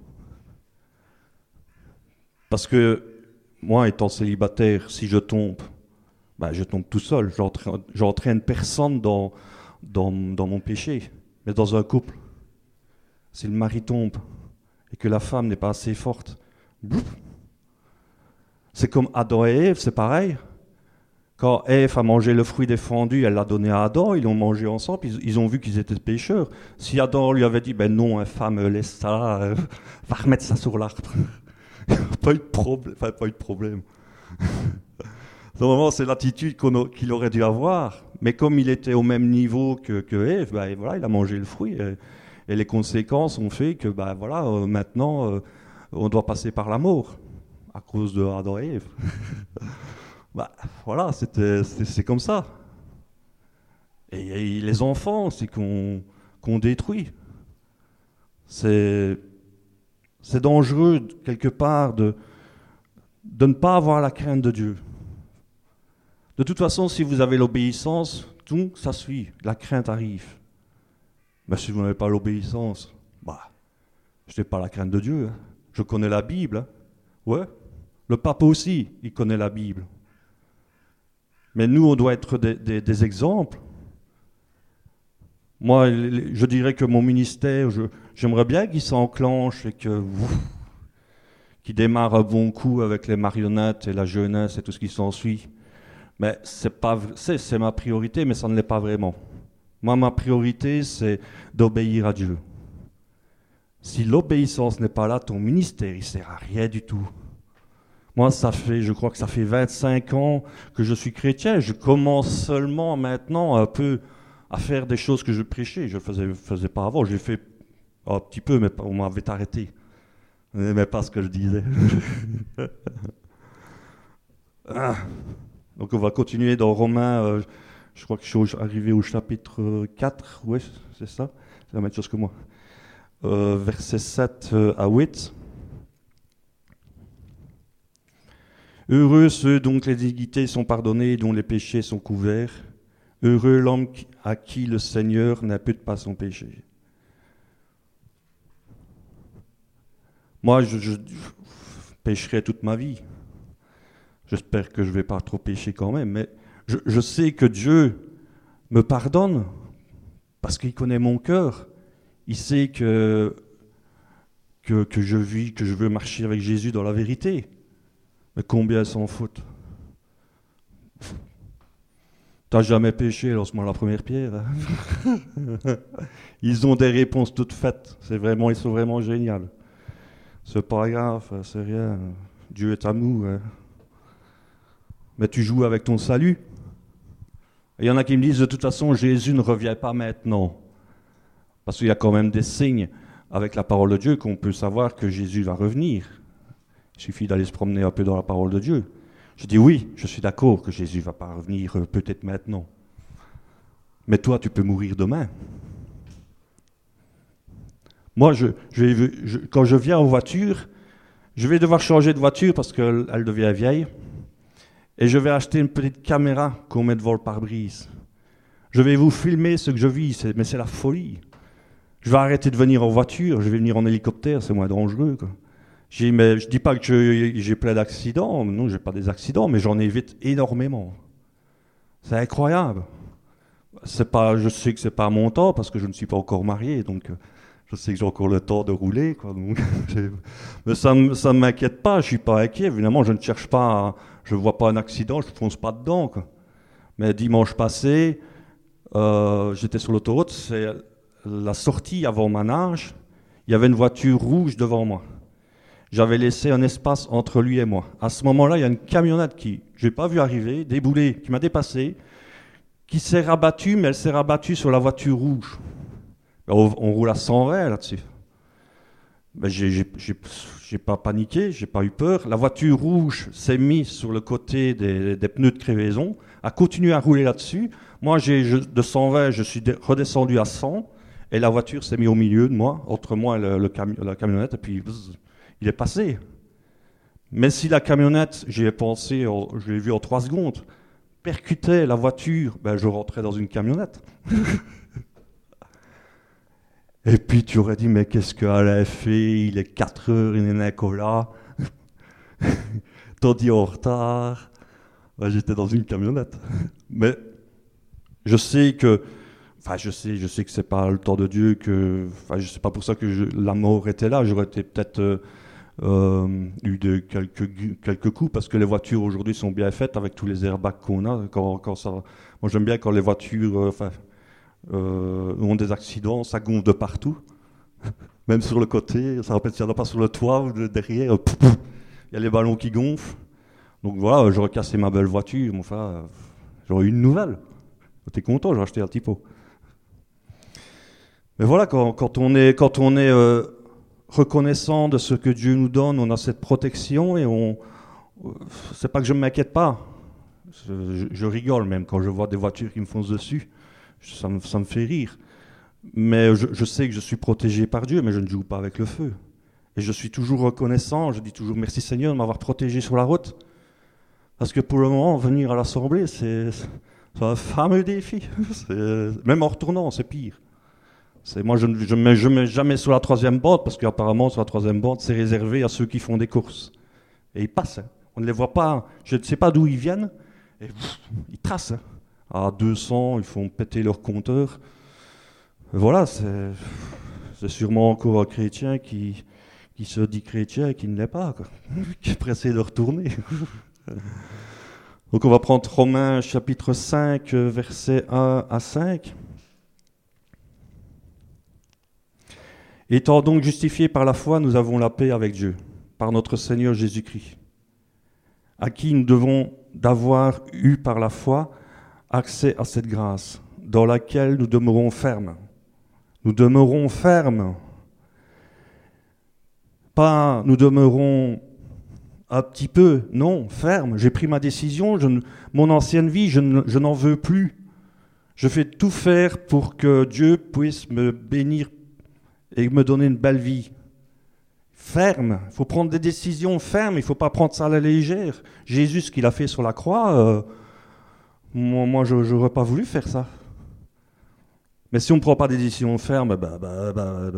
Speaker 2: Parce que moi, étant célibataire, si je tombe, ben, je tombe tout seul. J'entraîne personne dans mon péché. Mais dans un couple, si le mari tombe et que la femme n'est pas assez forte, c'est comme Adam et Ève, c'est pareil. Quand Ève a mangé le fruit défendu, elle l'a donné à Adam, ils l'ont mangé ensemble, ils, ont vu qu'ils étaient pécheurs. Si Adam lui avait dit, ben non, femme, laisse ça, euh, va remettre ça sur l'arbre. pas eu de problème. Enfin, pas eu de problème. Normalement, c'est l'attitude qu'il aurait dû avoir. Mais comme il était au même niveau que, que Ève, ben, voilà, il a mangé le fruit. Et les conséquences ont fait que bah, voilà, euh, maintenant, euh, on doit passer par la mort à cause de Adam et Eve. bah, voilà, c'est comme ça. Et, les enfants, c'est qu'on détruit. C'est dangereux, quelque part, de, de ne pas avoir la crainte de Dieu. De toute façon, si vous avez l'obéissance, tout ça suit, la crainte arrive. Mais si vous n'avez pas l'obéissance, bah, je n'ai pas la crainte de Dieu. Hein. Je connais la Bible. Hein. Ouais. Le pape aussi, il connaît la Bible. Mais nous, on doit être des, exemples. Moi, je dirais que mon ministère, j'aimerais bien qu'il s'enclenche et que démarre un bon coup avec les marionnettes et la jeunesse et tout ce qui s'ensuit. Mais c'est pas, c'est ma priorité, mais ça ne l'est pas vraiment. Moi, ma priorité, c'est d'obéir à Dieu. Si l'obéissance n'est pas là, ton ministère, il sert à rien du tout. Moi, ça fait, je crois que ça fait 25 ans que je suis chrétien. Je commence seulement maintenant un peu à faire des choses que je prêchais. Je ne faisais, faisais pas avant. J'ai fait un petit peu, mais on m'avait arrêté. On n'aimait pas ce que je disais. Ah. Donc on va continuer dans Romains. Euh, je crois que je suis arrivé au chapitre 4, oui, c'est ça, c'est la même chose que moi. Euh, verset 7 euh, à 8. Heureux ceux dont les iniquités sont pardonnées, dont les péchés sont couverts. Heureux l'homme à qui le Seigneur n'impute pas son péché. Moi, je, je, pécherai toute ma vie. J'espère que je ne vais pas trop pécher quand même, mais je, sais que Dieu me pardonne parce qu'il connaît mon cœur. Il sait que, je vis, que je veux marcher avec Jésus dans la vérité. Mais combien s'en foutent T'as jamais péché, lance-moi la première pierre. Hein. ils ont des réponses toutes faites. C'est vraiment, ils sont vraiment géniaux. C'est pas grave, c'est rien. Dieu est amour. Hein. Mais tu joues avec ton salut. Il y en a qui me disent de toute façon, Jésus ne revient pas maintenant. Parce qu'il y a quand même des signes avec la parole de Dieu qu'on peut savoir que Jésus va revenir. Il suffit d'aller se promener un peu dans la parole de Dieu. Je dis oui, je suis d'accord que Jésus va pas revenir euh, peut-être maintenant. Mais toi, tu peux mourir demain. Moi, je, quand je viens en voiture, je vais devoir changer de voiture parce qu'elle devient vieille. Et je vais acheter une petite caméra qu'on met devant le pare-brise. Je vais vous filmer ce que je vis, mais c'est la folie. Je vais arrêter de venir en voiture, je vais venir en hélicoptère, c'est moins dangereux. Je ne je dis pas que j'ai plein d'accidents, non, j'ai pas des accidents, mais j'en évite énormément. C'est incroyable. Pas, je sais que c'est pas mon temps parce que je ne suis pas encore marié, donc je sais que j'ai encore le temps de rouler. Quoi, mais ça ne m'inquiète pas, je suis pas inquiet. Évidemment, je ne cherche pas, je vois pas un accident, je ne fonce pas dedans. Mais dimanche passé, euh, j'étais sur l'autoroute, c'est la sortie avant manage, il y avait une voiture rouge devant moi. J'avais laissé un espace entre lui et moi. À ce moment-là, il y a une camionnette qui, je n'ai pas vu arriver, déboulée, qui m'a dépassé, qui s'est rabattue, mais elle s'est rabattue sur la voiture rouge. On, roule à 120 là-dessus. Ben, j'ai pas paniqué, j'ai pas eu peur. La voiture rouge s'est mise sur le côté des, pneus de crevaison, a continué à rouler là-dessus. Moi, de 120, je suis redescendu à 100, et la voiture s'est mise au milieu de moi, entre moi et la camionnette, et puis il est passé. Mais si la camionnette, j'y ai pensé, je l'ai vu en trois secondes, percutait la voiture, ben je rentrais dans une camionnette. Et puis tu aurais dit, mais qu'est-ce qu'elle fait? Il est 4 heures, il n'est pas là. T'en dis en retard. Ben, j'étais dans une camionnette. Mais je sais que, enfin je sais, je sais que c'est pas le temps de Dieu que, enfin je sais pas pour ça que la mort était là. J'aurais été peut-être euh, euh, eu de quelques, quelques coups parce que les voitures aujourd'hui sont bien faites avec tous les airbags qu'on a. Quand, quand ça, moi j'aime bien quand les voitures euh, euh, ont des accidents, ça gonfle de partout, même sur le côté, ça rappelle pas sur le toit ou derrière, il y a les ballons qui gonflent. Donc voilà, j'aurais cassé ma belle voiture, enfin, j'aurais eu une nouvelle. T'es content, j'ai acheté un petit pot. Mais voilà, quand, on est, est reconnaissant de ce que Dieu nous donne, on a cette protection et on. C'est pas que je ne m'inquiète pas. Je, rigole même quand je vois des voitures qui me foncent dessus. Ça me, fait rire. Mais je, sais que je suis protégé par Dieu, mais je ne joue pas avec le feu. Et je suis toujours reconnaissant. Je dis toujours merci Seigneur de m'avoir protégé sur la route. Parce que pour le moment, venir à l'Assemblée, c'est un fameux défi. Même en retournant, c'est pire. Moi, je ne mets, je mets jamais sur la troisième bande parce qu'apparemment, sur la troisième bande, c'est réservé à ceux qui font des courses. Et ils passent. Hein. On ne les voit pas. Je ne sais pas d'où ils viennent. Et ils tracent. Hein. À 200, ils font péter leur compteur. Voilà, c'est sûrement encore un chrétien qui, qui se dit chrétien et qui ne l'est pas, qui est pressé de retourner. Donc on va prendre Romains chapitre 5, versets 1 à 5. Étant donc justifiés par la foi, nous avons la paix avec Dieu, par notre Seigneur Jésus-Christ, à qui nous devons d'avoir eu par la foi accès à cette grâce, dans laquelle nous demeurons fermes. Nous demeurons fermes. Pas nous demeurons un petit peu, non, ferme. J'ai pris ma décision, je mon ancienne vie, je n'en veux plus. Je fais tout faire pour que Dieu puisse me bénir et me donner une belle vie. Ferme, il faut prendre des décisions fermes, il ne faut pas prendre ça à la légère. Jésus, ce qu'il a fait sur la croix, euh, moi, je n'aurais pas voulu faire ça. Mais si on ne prend pas des décisions fermes, bah, bah, bah,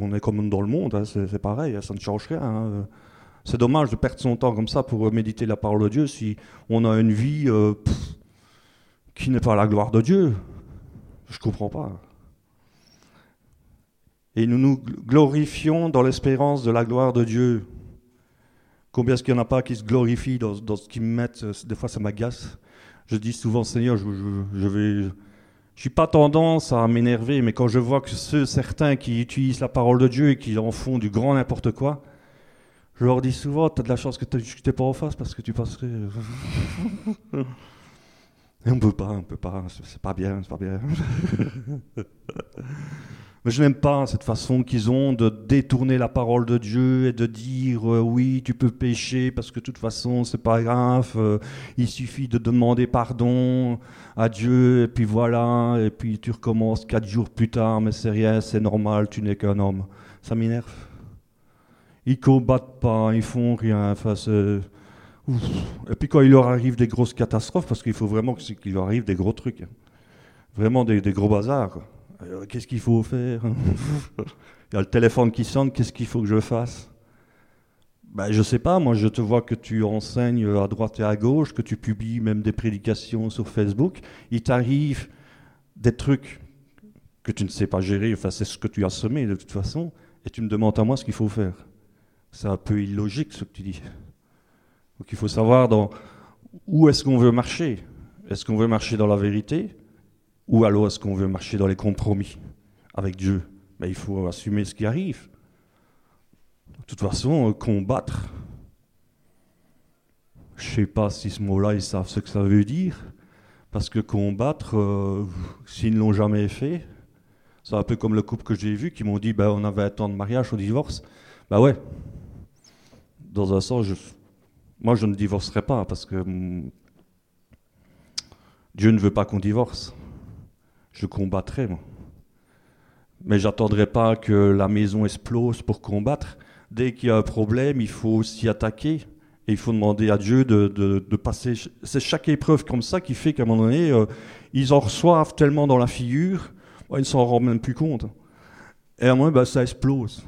Speaker 2: on est comme dans le monde, hein, c'est pareil, ça ne change rien. Hein. C'est dommage de perdre son temps comme ça pour méditer la parole de Dieu si on a une vie, euh, qui n'est pas la gloire de Dieu. Je ne comprends pas. Et nous nous glorifions dans l'espérance de la gloire de Dieu. Combien est-ce qu'il n'y en a pas qui se glorifient dans, ce qu'ils me mettent Des fois, ça m'agace. Je dis souvent, Seigneur, je, je, vais. Je suis pas tendance à m'énerver, mais quand je vois que ceux, certains qui utilisent la parole de Dieu et qui en font du grand n'importe quoi, je leur dis souvent, tu as de la chance que tu n'es pas en face parce que tu passerais. Et on peut pas, on peut pas, c'est pas bien, c'est pas bien. Mais je n'aime pas cette façon qu'ils ont de détourner la parole de Dieu et de dire euh, oui, tu peux pécher parce que de toute façon c'est pas grave, euh, il suffit de demander pardon à Dieu et puis voilà, et puis tu recommences quatre jours plus tard, mais c'est rien, c'est normal, tu n'es qu'un homme. Ça m'énerve. Ils combattent pas, ils font rien. Et puis quand il leur arrive des grosses catastrophes, parce qu'il faut vraiment qu'il leur arrive des gros trucs, hein. vraiment des, gros bazars. Qu'est-ce qu'il faut faire Il y a le téléphone qui sonne, qu'est-ce qu'il faut que je fasse? Ben, Je sais pas, moi je te vois que tu enseignes à droite et à gauche, que tu publies même des prédications sur Facebook. Il t'arrive des trucs que tu ne sais pas gérer, enfin c'est ce que tu as semé de toute façon, et tu me demandes à moi ce qu'il faut faire. C'est un peu illogique ce que tu dis. Donc il faut savoir où est-ce qu'on veut marcher? Est-ce qu'on veut marcher dans la vérité? Ou alors est-ce qu'on veut marcher dans les compromis avec Dieu? Ben, Il faut assumer ce qui arrive. De toute façon, euh, combattre, je ne sais pas si ce mot-là, ils savent ce que ça veut dire. Parce que combattre, euh, s'ils ne l'ont jamais fait, c'est un peu comme le couple que j'ai vu qui m'ont dit ben, on avait un temps de mariage au divorce. Ben ouais, dans un sens, je, moi, je ne divorcerai pas parce que mm, Dieu ne veut pas qu'on divorce. Je combattrai, moi. Mais j'attendrai pas que la maison explose pour combattre. Dès qu'il y a un problème, il faut s'y attaquer. Et il faut demander à Dieu de, passer. C'est chaque épreuve comme ça qui fait qu'à un moment donné, euh, ils en reçoivent tellement dans la figure, ils ne s'en rendent même plus compte. Et à un moment, ben, ça explose.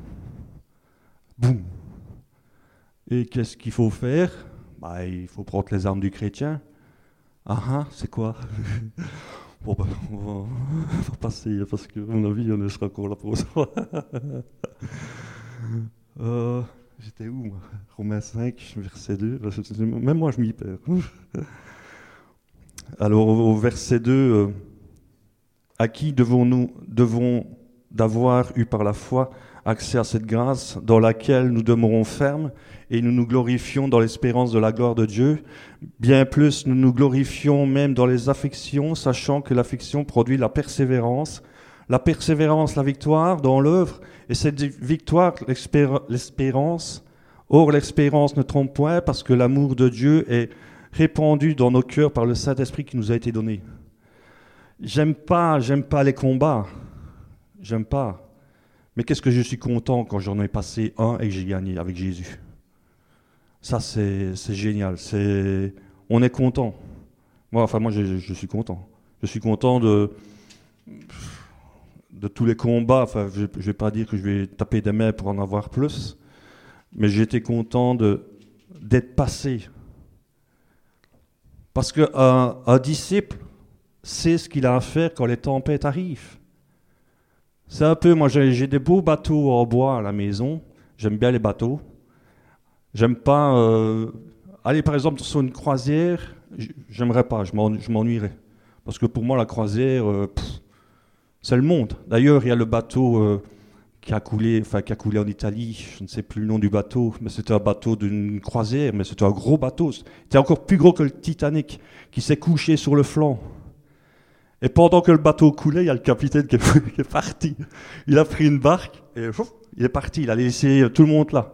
Speaker 2: Boum et qu'est-ce qu'il faut faire? Bah, Il faut prendre les armes du chrétien. Ah ah, c'est quoi? Bon, bah, on, va, passer, parce que, mon avis, on sera encore pour ça. euh, J'étais où, moi? Romains 5, verset 2. Même moi, je m'y perds. Alors, au verset 2, euh, à qui devons-nous devons d'avoir eu par la foi accès à cette grâce dans laquelle nous demeurons fermes et nous nous glorifions dans l'espérance de la gloire de Dieu. Bien plus, nous nous glorifions même dans les affections, sachant que l'affection produit la persévérance, la persévérance, la victoire dans l'œuvre, et cette victoire, l'espérance. Or, l'espérance ne trompe point parce que l'amour de Dieu est répandu dans nos cœurs par le Saint-Esprit qui nous a été donné. J'aime pas, j'aime pas les combats. J'aime pas. Mais qu'est-ce que je suis content quand j'en ai passé un et que j'ai gagné avec Jésus. Ça, c'est génial. C'est, on est content. Moi, enfin, moi, je, je, suis content. Je suis content de, de tous les combats. Enfin, je ne vais pas dire que je vais taper des mains pour en avoir plus, mais j'étais content d'être passé. Parce qu'un un disciple sait ce qu'il a à faire quand les tempêtes arrivent. C'est un peu, moi j'ai des beaux bateaux en bois à la maison. J'aime bien les bateaux. J'aime pas euh, aller par exemple sur une croisière. J'aimerais pas, je m'ennuierais. Parce que pour moi la croisière, euh, c'est le monde. D'ailleurs, il y a le bateau euh, qui a coulé, enfin qui a coulé en Italie. Je ne sais plus le nom du bateau, mais c'était un bateau d'une croisière, mais c'était un gros bateau. C'était encore plus gros que le Titanic qui s'est couché sur le flanc. Et pendant que le bateau coulait, il y a le capitaine qui est, parti. Il a pris une barque et il est parti. Il a laissé tout le monde là.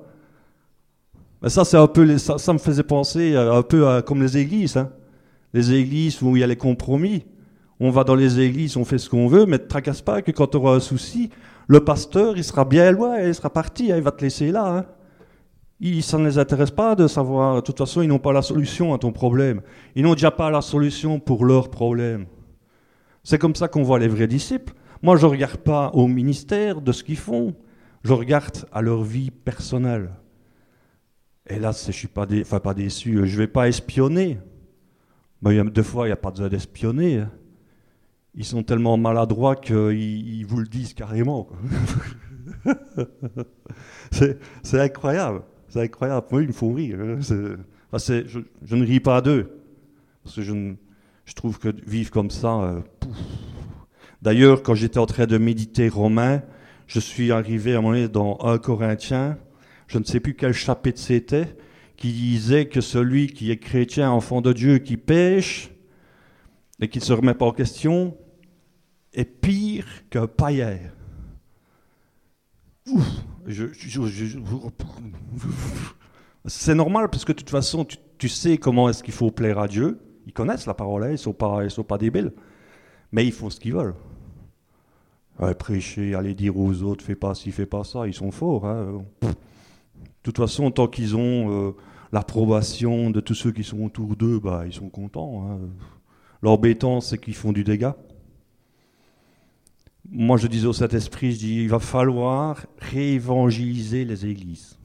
Speaker 2: Mais ça, c'est un peu, ça, me faisait penser un peu comme les églises. Hein. Les églises où il y a les compromis. On va dans les églises, on fait ce qu'on veut, mais ne te tracasse pas que quand tu auras un souci, le pasteur, il sera bien loin, il sera parti, hein, il va te laisser là. Hein. Il, ça ne les intéresse pas de savoir. De toute façon, ils n'ont pas la solution à ton problème. Ils n'ont déjà pas la solution pour leur problème. C'est comme ça qu'on voit les vrais disciples. Moi, je ne regarde pas au ministère de ce qu'ils font, je regarde à leur vie personnelle. Et là, je ne suis pas, déçu, je ne vais pas espionner. A- des fois, il n'y a pas besoin d'espionner. hein. Ils sont tellement maladroits qu'ils ils vous le disent carrément. c'est incroyable. C'est incroyable. Moi, ils me font rire. hein. Je ne ris pas d'eux. Parce que je, ne- je trouve que vivre comme ça. euh. D'ailleurs, quand j'étais en train de méditer Romain, je suis arrivé à un moment donné dans 1 Corinthiens, je ne sais plus quel chapitre c'était, qui disait que celui qui est chrétien, enfant de Dieu, qui pêche et qui ne se remet pas en question, est pire qu'un païen. C'est normal parce que de toute façon, tu, tu sais comment est-ce qu'il faut plaire à Dieu. Ils connaissent la parole, hein, ils ne sont, pas- débiles. Mais ils font ce qu'ils veulent. Prêcher, aller dire aux autres, fais pas ci, fais pas ça, ils sont forts. hein. De toute façon, tant qu'ils ont euh, l'approbation de tous ceux qui sont autour d'eux, bah, ils sont contents. hein. L'embêtant, c'est qu'ils font du dégât. Moi, je disais au Saint-Esprit, je dis, il va falloir réévangéliser les églises.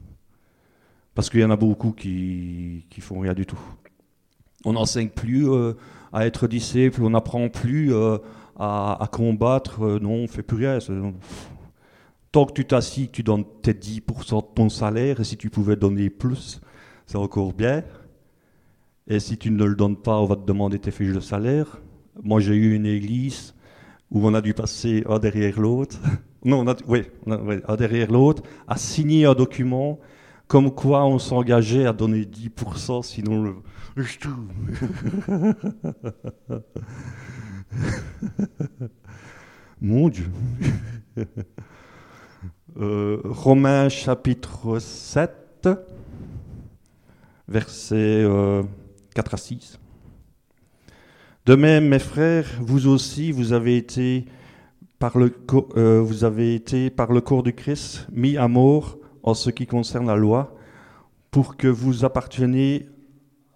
Speaker 2: Parce qu'il y en a beaucoup qui, qui font rien du tout. On n'enseigne plus euh, à être disciple, on n'apprend plus euh, à, combattre, euh, non, on fait plus rien. Tant que tu t'assis, tu donnes peut-être 10% de ton salaire, et si tu pouvais donner plus, c'est encore bien. Et si tu ne le donnes pas, on va te demander tes fiches de salaire. Moi, j'ai eu une église où on a dû passer un derrière l'autre. Non, on a, oui, on oui, un derrière l'autre, à signer un document comme quoi on s'engageait à donner 10%, sinon. Mon Dieu. Euh, Romains chapitre 7, versets euh, 4 à 6. De même, mes frères, vous aussi, vous avez été par le, euh, vous avez été par le corps du Christ mis à mort en ce qui concerne la loi, pour que vous apparteniez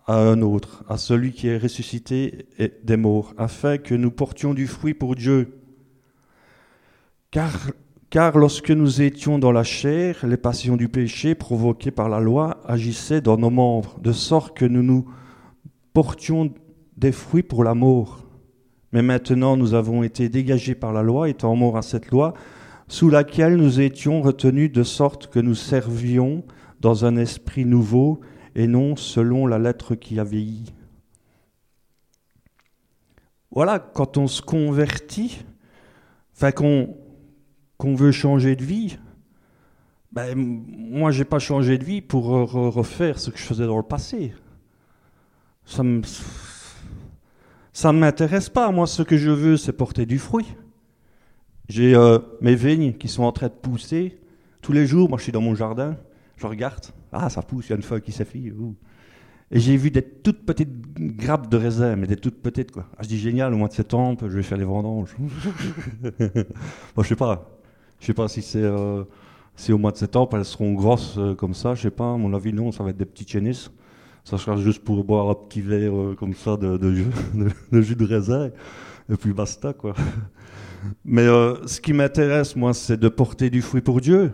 Speaker 2: à un autre, à celui qui est ressuscité des morts, afin que nous portions du fruit pour Dieu. Car, car lorsque nous étions dans la chair, les passions du péché provoquées par la loi agissaient dans nos membres, de sorte que nous nous portions des fruits pour la mort. Mais maintenant nous avons été dégagés par la loi, étant morts à cette loi, sous laquelle nous étions retenus de sorte que nous servions dans un esprit nouveau et non selon la lettre qui a vieilli. Voilà, quand on se convertit, qu'on veut changer de vie, ben, moi j'ai pas changé de vie pour re- re- refaire ce que je faisais dans le passé. Ça me ça ne m'intéresse pas. Moi, ce que je veux, c'est porter du fruit. J'ai euh, mes vignes qui sont en train de pousser. Tous les jours, moi, je suis dans mon jardin, je regarde. Ah, ça pousse, il y a une feuille qui s'effille. Et j'ai vu des toutes petites grappes de raisin, mais des toutes petites, quoi. Ah, je dis, génial, au mois de septembre, je vais faire les vendanges. Bon, je sais pas. Je sais pas si c'est euh, si au mois de septembre, elles seront grosses euh, comme ça. Je sais pas. À mon avis, non, ça va être des petits chénis. Ça sera juste pour boire un petit verre euh, comme ça de, de jus, de- raisin. Et puis basta, quoi. Mais ce qui m'intéresse, moi, c'est de porter du fruit pour Dieu.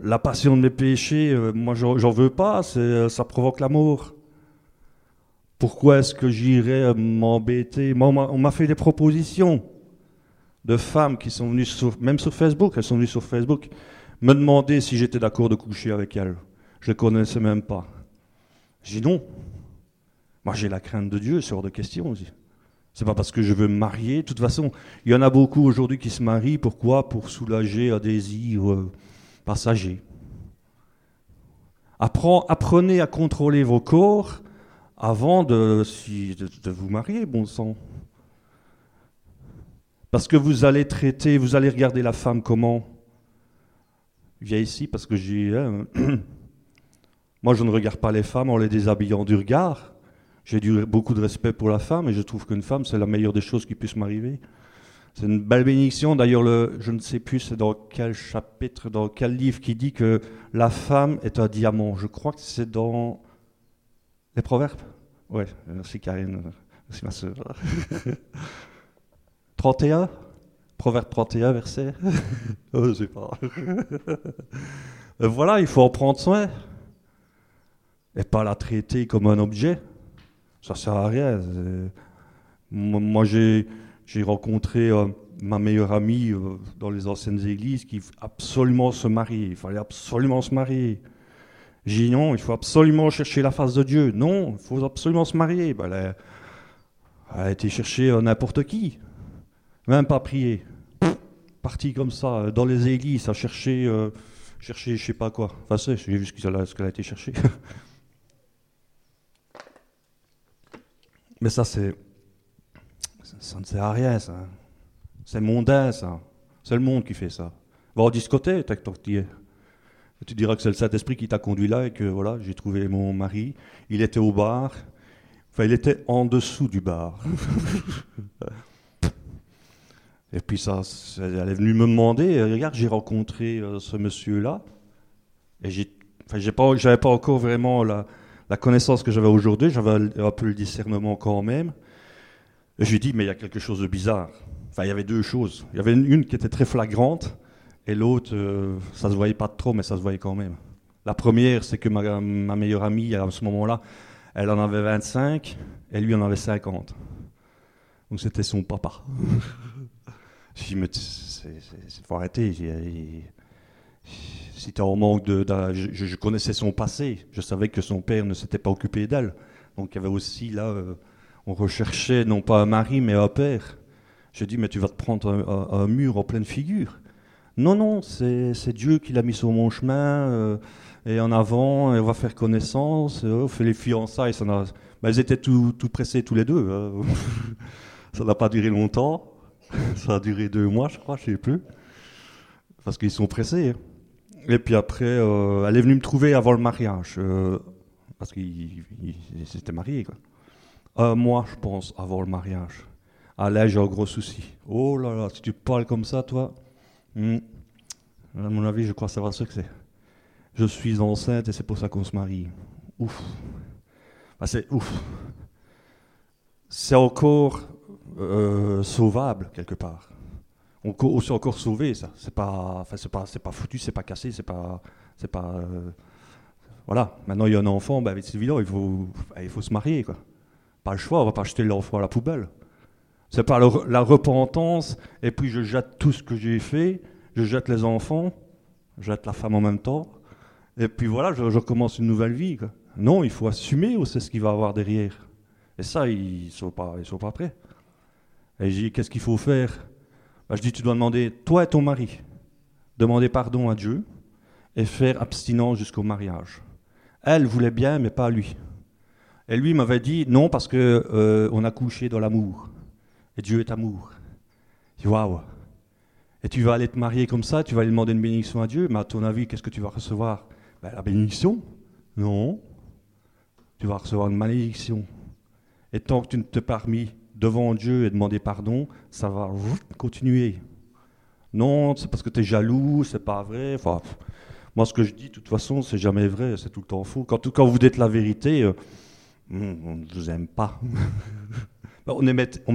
Speaker 2: La passion de mes péchés, euh, moi, j'en veux pas. Euh, ça provoque l'amour. Pourquoi est-ce que j'irais euh, m'embêter? Moi, on m'a- on m'a fait des propositions de femmes qui sont venues, sur, même sur Facebook, elles sont venues sur Facebook, me demander si j'étais d'accord de coucher avec elles. Je ne les connaissais même pas. J'ai dit non. Moi, j'ai la crainte de Dieu, c'est hors de question aussi. C'est pas parce que je veux me marier. De toute façon, il y en a beaucoup aujourd'hui qui se marient. Pourquoi? Pour soulager un désir euh, passager. Apprenez à contrôler vos corps avant de, vous marier, bon sang. Parce que vous allez traiter, vous allez regarder la femme comment? Viens ici parce que j'ai. hein, Moi, je ne regarde pas les femmes en les déshabillant du regard. J'ai beaucoup de respect pour la femme et je trouve qu'une femme, c'est la meilleure des choses qui puisse m'arriver. C'est une belle bénédiction. D'ailleurs, le- je ne sais plus c'est dans quel chapitre, dans quel livre qui dit que la femme est un diamant. Je crois que c'est dans les Proverbes. Ouais, merci Karine, merci ma soeur. 31 Proverbe 31, verset? Oh, Je sais pas. Euh, voilà, il faut en prendre soin. Et pas la traiter comme un objet. Ça sert à rien. Moi, j'ai rencontré euh, ma meilleure amie euh, dans les anciennes églises qui absolument se marier. Il fallait absolument se marier. J'ai dit non, il faut absolument chercher la face de Dieu. Non, il faut absolument se marier. Ben, elle, a, été chercher euh, n'importe qui. Même pas prier. Partie comme ça, dans les églises, à chercher, chercher je sais pas quoi. Enfin, j'ai vu ce qu'elle a, a été chercher. Mais ça, c'est. Ça ne sert à rien, ça. C'est mondain, ça. C'est le monde qui fait ça. Va au discothèque, tu Tu diras que c'est le Saint-Esprit qui t'a conduit là et que voilà, j'ai trouvé mon mari. Il était au bar. Enfin, il était en dessous du bar. et puis ça, elle est venue me demander, regarde, j'ai rencontré euh, ce monsieur-là. Et j'ai, enfin, j'ai pas, j'avais pas encore vraiment la, la connaissance que j'avais aujourd'hui, j'avais un peu le discernement quand même. Et je lui ai dit, mais il y a quelque chose de bizarre. Enfin, il y avait deux choses. Il y avait une qui était très flagrante, et l'autre, euh, ça se voyait pas trop, mais ça se voyait quand même. La première, c'est que ma, meilleure amie, à ce moment-là, elle en avait 25, et lui en avait 50. Donc c'était son papa. je dit, mais il faut arrêter si tu en manque de. je, connaissais son passé, je savais que son père ne s'était pas occupé d'elle. Donc il y avait aussi là, euh, on recherchait non pas un mari, mais un père. Je dis, mais tu vas te prendre un, mur en pleine figure. Non, non, c'est Dieu qui l'a mis sur mon chemin, euh, et en avant, et on va faire connaissance, on fait les fiançailles. Ça ben, elles étaient tout, tout pressées tous les deux. Hein. ça n'a pas duré longtemps, ça a duré deux mois, je crois, je ne sais plus. Parce qu'ils sont pressés. Hein. Et puis après, euh, elle est venue me trouver avant le mariage, euh, parce qu'ils s'étaient mariés. Quoi. Un mois, je pense, avant le mariage. Ah là, j'ai un gros souci. Oh là là, si tu parles comme ça, toi, hmm, à mon avis, je crois savoir ce que c'est. Je suis enceinte et c'est pour ça qu'on se marie. Ouf. Ah, c'est ouf. C'est encore euh, sauvable quelque part on, s'est encore sauvé, ça. C'est pas, enfin, c'est pas, c'est pas foutu, c'est pas cassé, c'est pas, c'est pas. Euh, voilà. Maintenant, il y a un enfant, ben, c'est évident, il faut, il faut se marier, quoi. Pas le choix, on va pas jeter l'enfant à la poubelle. C'est pas la repentance, et puis je jette tout ce que j'ai fait, je jette les enfants, je jette la femme en même temps, et puis voilà, je, recommence une nouvelle vie. Non, il faut assumer aussi ce qu'il va avoir derrière. Et ça, ils ne sont, pas, ils sont pas prêts. Et j'ai dit, qu'est-ce qu'il faut faire? Bah, je dis, tu dois demander, toi et ton mari, demander pardon à Dieu et faire abstinence jusqu'au mariage. Elle voulait bien, mais pas lui. Et lui m'avait dit, non, parce que euh, on a couché dans l'amour. Et Dieu est amour. Waouh. Et tu vas aller te marier comme ça, tu vas aller demander une bénédiction à Dieu, mais à ton avis, qu'est-ce que tu vas recevoir? Ben, La bénédiction Non. Tu vas recevoir une malédiction. Et tant que tu ne t'es pas remis devant Dieu et demander pardon, ça va continuer. Non, c'est parce que tu es jaloux, c'est pas vrai. Enfin, moi, ce que je dis, de toute façon, c'est jamais vrai, c'est tout le temps faux. Quand, vous dites la vérité, euh, on ne vous aime pas. on aimait, on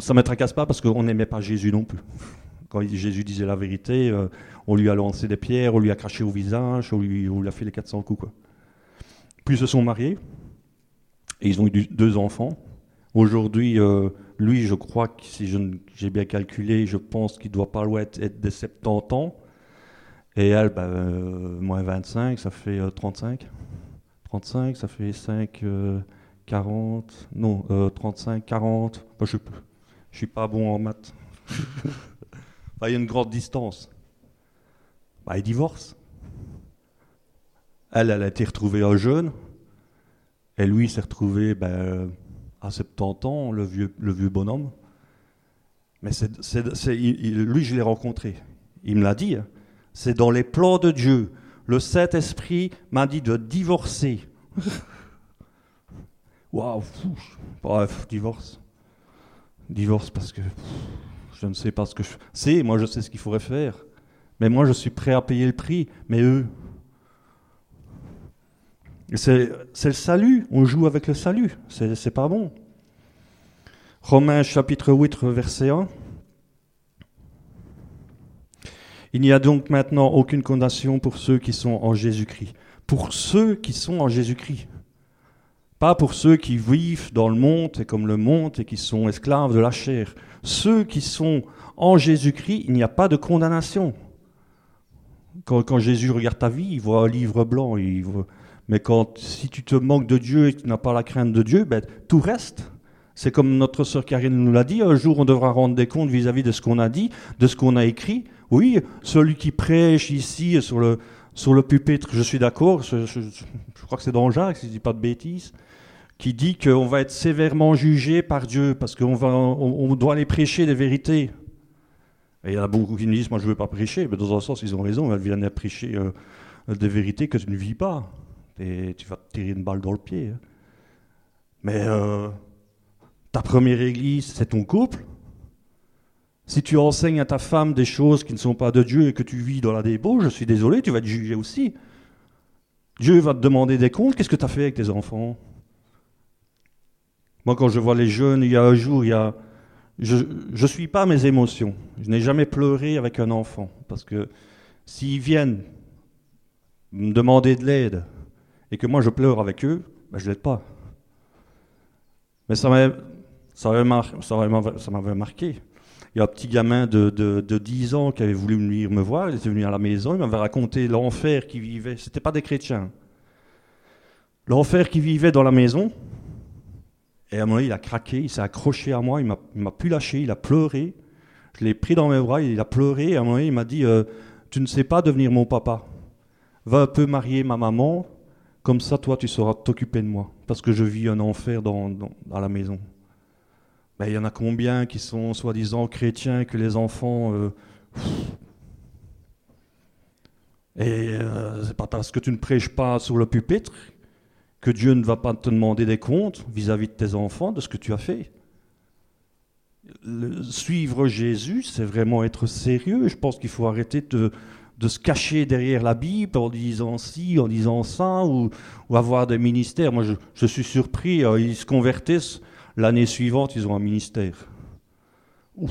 Speaker 2: ça ne me tracasse pas parce qu'on n'aimait pas Jésus non plus. Quand Jésus disait la vérité, euh, on lui a lancé des pierres, on lui a craché au visage, on lui, a fait les 400 coups. Quoi. Puis ils se sont mariés, et ils ont eu deux enfants. Aujourd'hui, euh, lui, je crois que si j'ai bien calculé, je pense qu'il doit pas être, être des 70 ans. Et elle, ben, euh, moins 25, ça fait 35. Euh, 35, ça fait 5, 40. Non, 35, 40. je ne suis pas bon en maths. il y a une grande distance. Bah, il divorce. Elle, elle a été retrouvée un jeune. Et lui, s'est retrouvé ben, à 70 ans, le vieux, le vieux bonhomme. Mais c'est, lui, je l'ai rencontré. Il me l'a dit. Hein. C'est dans les plans de Dieu. Le Saint-Esprit m'a dit de divorcer. Waouh, bref, divorce. Divorce parce que je ne sais pas ce que je sais. Moi, je sais ce qu'il faudrait faire. Mais moi, je suis prêt à payer le prix. Mais eux, c'est le salut, on joue avec le salut, c'est pas bon. Romains chapitre 8, verset 1. Il n'y a donc maintenant aucune condamnation pour ceux qui sont en Jésus-Christ. Pour ceux qui sont en Jésus-Christ. pas pour ceux qui vivent dans le monde et comme le monde et qui sont esclaves de la chair. Ceux qui sont en Jésus-Christ, il n'y a pas de condamnation. Quand, Jésus regarde ta vie, il voit un livre blanc. Mais quand, si tu te manques de Dieu et que tu n'as pas la crainte de Dieu, ben, tout reste. C'est comme notre sœur Karine nous l'a dit, un jour on devra rendre des comptes vis-à-vis de ce qu'on a dit, de ce qu'on a écrit. Oui, celui qui prêche ici sur le, pupitre, je suis d'accord, je, crois que c'est dans Jacques, si je ne dis pas de bêtises, qui dit qu'on va être sévèrement jugé par Dieu parce qu'on va, on, doit aller prêcher des vérités. Et il y en a beaucoup qui nous disent, moi je ne veux pas prêcher, mais dans un sens ils ont raison, ils viennent prêcher euh, des vérités que tu ne vis pas. Et tu vas te tirer une balle dans le pied. Hein. Mais euh, ta première église, c'est ton couple. Si tu enseignes à ta femme des choses qui ne sont pas de Dieu et que tu vis dans la débauche, je suis désolé, tu vas te juger aussi. Dieu va te demander des comptes. Qu'est-ce que tu as fait avec tes enfants? Moi, quand je vois les jeunes, il y a un jour, il y a... je ne suis pas mes émotions. Je n'ai jamais pleuré avec un enfant. Parce que s'ils viennent me demander de l'aide et que moi je pleure avec eux, ben je ne l'aide pas. Mais ça m'a ça m'avait marqué. Il y a un petit gamin de, de, 10 ans qui avait voulu venir me voir, il était venu à la maison, il m'avait raconté l'enfer qu'il vivait. Ce n'était pas des chrétiens. L'enfer qu'il vivait dans la maison. Et à un moment, il a craqué, il s'est accroché à moi, il m'a, m'a plus lâché, il a pleuré. Je l'ai pris dans mes bras, il a pleuré. Et à un moment, il m'a dit euh, Tu ne sais pas devenir mon papa. Va un peu marier ma maman, comme ça, toi, tu sauras t'occuper de moi. Parce que je vis un enfer dans, dans, dans la maison. Il y en a combien qui sont soi-disant chrétiens que les enfants. Euh, et euh, c'est pas parce que tu ne prêches pas sur le pupitre que Dieu ne va pas te demander des comptes vis-à-vis de tes enfants, de ce que tu as fait. suivre Jésus, c'est vraiment être sérieux. Je pense qu'il faut arrêter de, de, se cacher derrière la Bible en disant ci, en disant ça, ou, avoir des ministères. Moi, je, suis surpris, euh, ils se convertissent L'année suivante, ils ont un ministère. Ouf.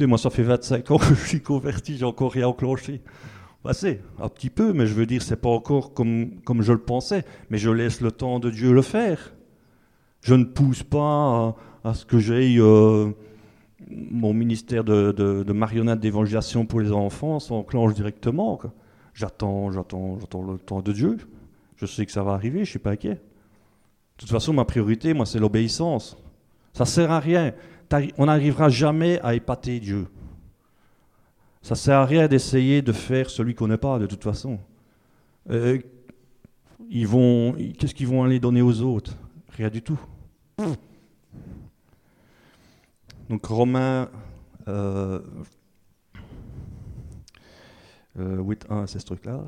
Speaker 2: moi, ça fait 25 ans que je suis converti, j'ai encore rien enclenché. Bah, c'est un petit peu, mais je veux dire, c'est pas encore comme, comme je le pensais. Mais je laisse le temps de Dieu le faire. Je ne pousse pas à, ce que j'aie euh, mon ministère de, de, de marionnette d'évangélisation pour les enfants s'enclenche directement. J'attends, j'attends, j'attends le temps de Dieu. Je sais que ça va arriver, je suis pas inquiet. De toute façon, ma priorité, moi, c'est l'obéissance. Ça sert à rien. On n'arrivera jamais à épater Dieu. Ça sert à rien d'essayer de faire celui qu'on n'est pas, de toute façon. Euh, ils vont, qu'est-ce qu'ils vont aller donner aux autres? Rien du tout. Donc Romains euh, euh, 8.1, c'est ce truc-là.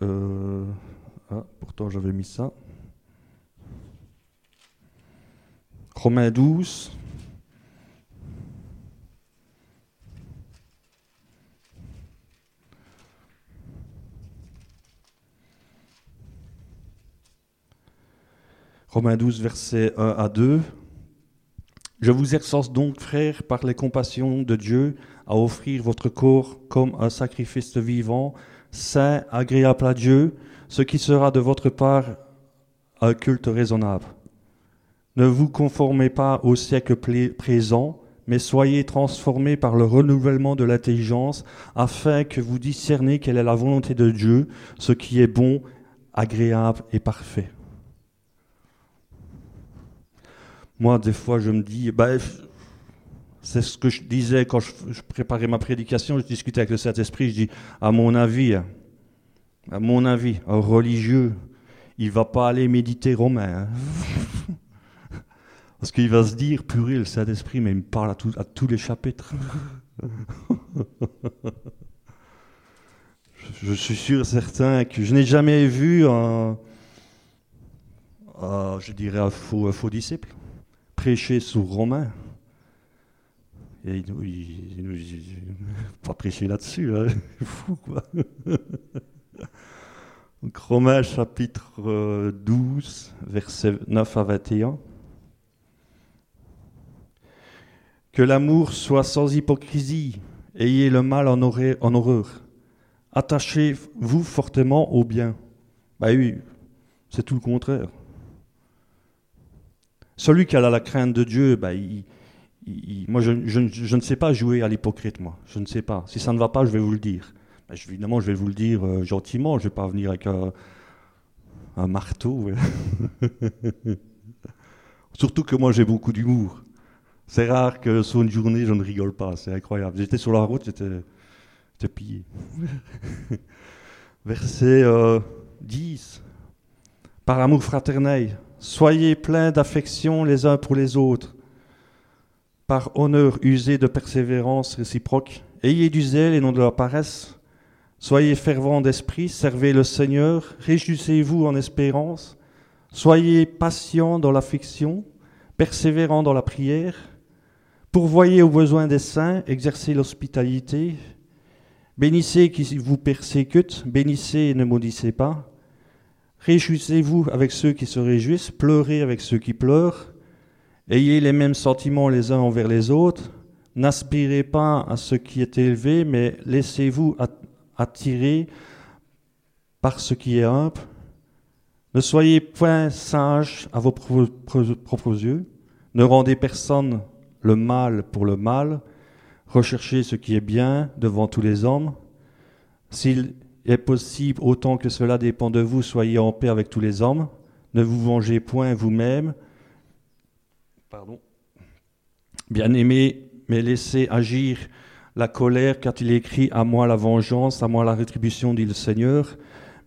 Speaker 2: Euh, ah, pourtant j'avais mis ça. Romains 12. Romains 12, versets 1 à 2. Je vous exhorte donc, frères, par les compassions de Dieu, à offrir votre corps comme un sacrifice vivant, saint, agréable à Dieu, ce qui sera de votre part un culte raisonnable. Ne vous conformez pas au siècle présent, mais soyez transformés par le renouvellement de l'intelligence, afin que vous discerniez quelle est la volonté de Dieu, ce qui est bon, agréable et parfait. Moi, des fois, je me dis, bah, c'est ce que je disais quand je, préparais ma prédication, je discutais avec le Saint-Esprit, je dis, à mon avis, à mon avis, un religieux, il va pas aller méditer romain. Hein. Parce qu'il va se dire, purée, le Saint-Esprit, mais il me parle à, tous les chapitres. je, suis sûr et certain que je n'ai jamais vu un, je dirais, un faux, disciple prêcher sous Romain. Et il, il, pas prêcher là-dessus, hein. fou quoi. Donc, Romains chapitre 12, versets 9 à 21. Que l'amour soit sans hypocrisie, ayez le mal en, horreur. Attachez-vous fortement au bien. Bah oui, c'est tout le contraire. Celui qui a la crainte de Dieu, ben, moi je, ne sais pas jouer à l'hypocrite, moi. Je ne sais pas. Si ça ne va pas, je vais vous le dire. Ben, évidemment, je vais vous le dire euh, gentiment. Je ne vais pas venir avec un, marteau. Surtout que moi j'ai beaucoup d'humour. C'est rare que sur une journée je ne rigole pas. C'est incroyable. J'étais sur la route, j'étais pillé. Verset 10. Euh, Par amour fraternel, soyez pleins d'affection les uns pour les autres. Par honneur usé de persévérance réciproque, ayez du zèle et non de la paresse. Soyez fervents d'esprit, servez le Seigneur, réjouissez-vous en espérance. Soyez patients dans l'affection, persévérants dans la prière. Pourvoyez aux besoins des saints, exercez l'hospitalité, Bénissez qui vous persécutent, bénissez et ne maudissez pas. Réjouissez-vous avec ceux qui se réjouissent, pleurez avec ceux qui pleurent. Ayez les mêmes sentiments les uns envers les autres. N'aspirez pas à ce qui est élevé, mais laissez-vous attirer par ce qui est humble. Ne soyez point sages à vos propres yeux. Ne rendez personne le mal pour le mal, recherchez ce qui est bien devant tous les hommes. S'il est possible, autant que cela dépend de vous, soyez en paix avec tous les hommes. Ne vous vengez point vous-même. Pardon. Bien-aimés, mais laissez agir la colère, car il écrit À moi la vengeance, à moi la rétribution, dit le Seigneur.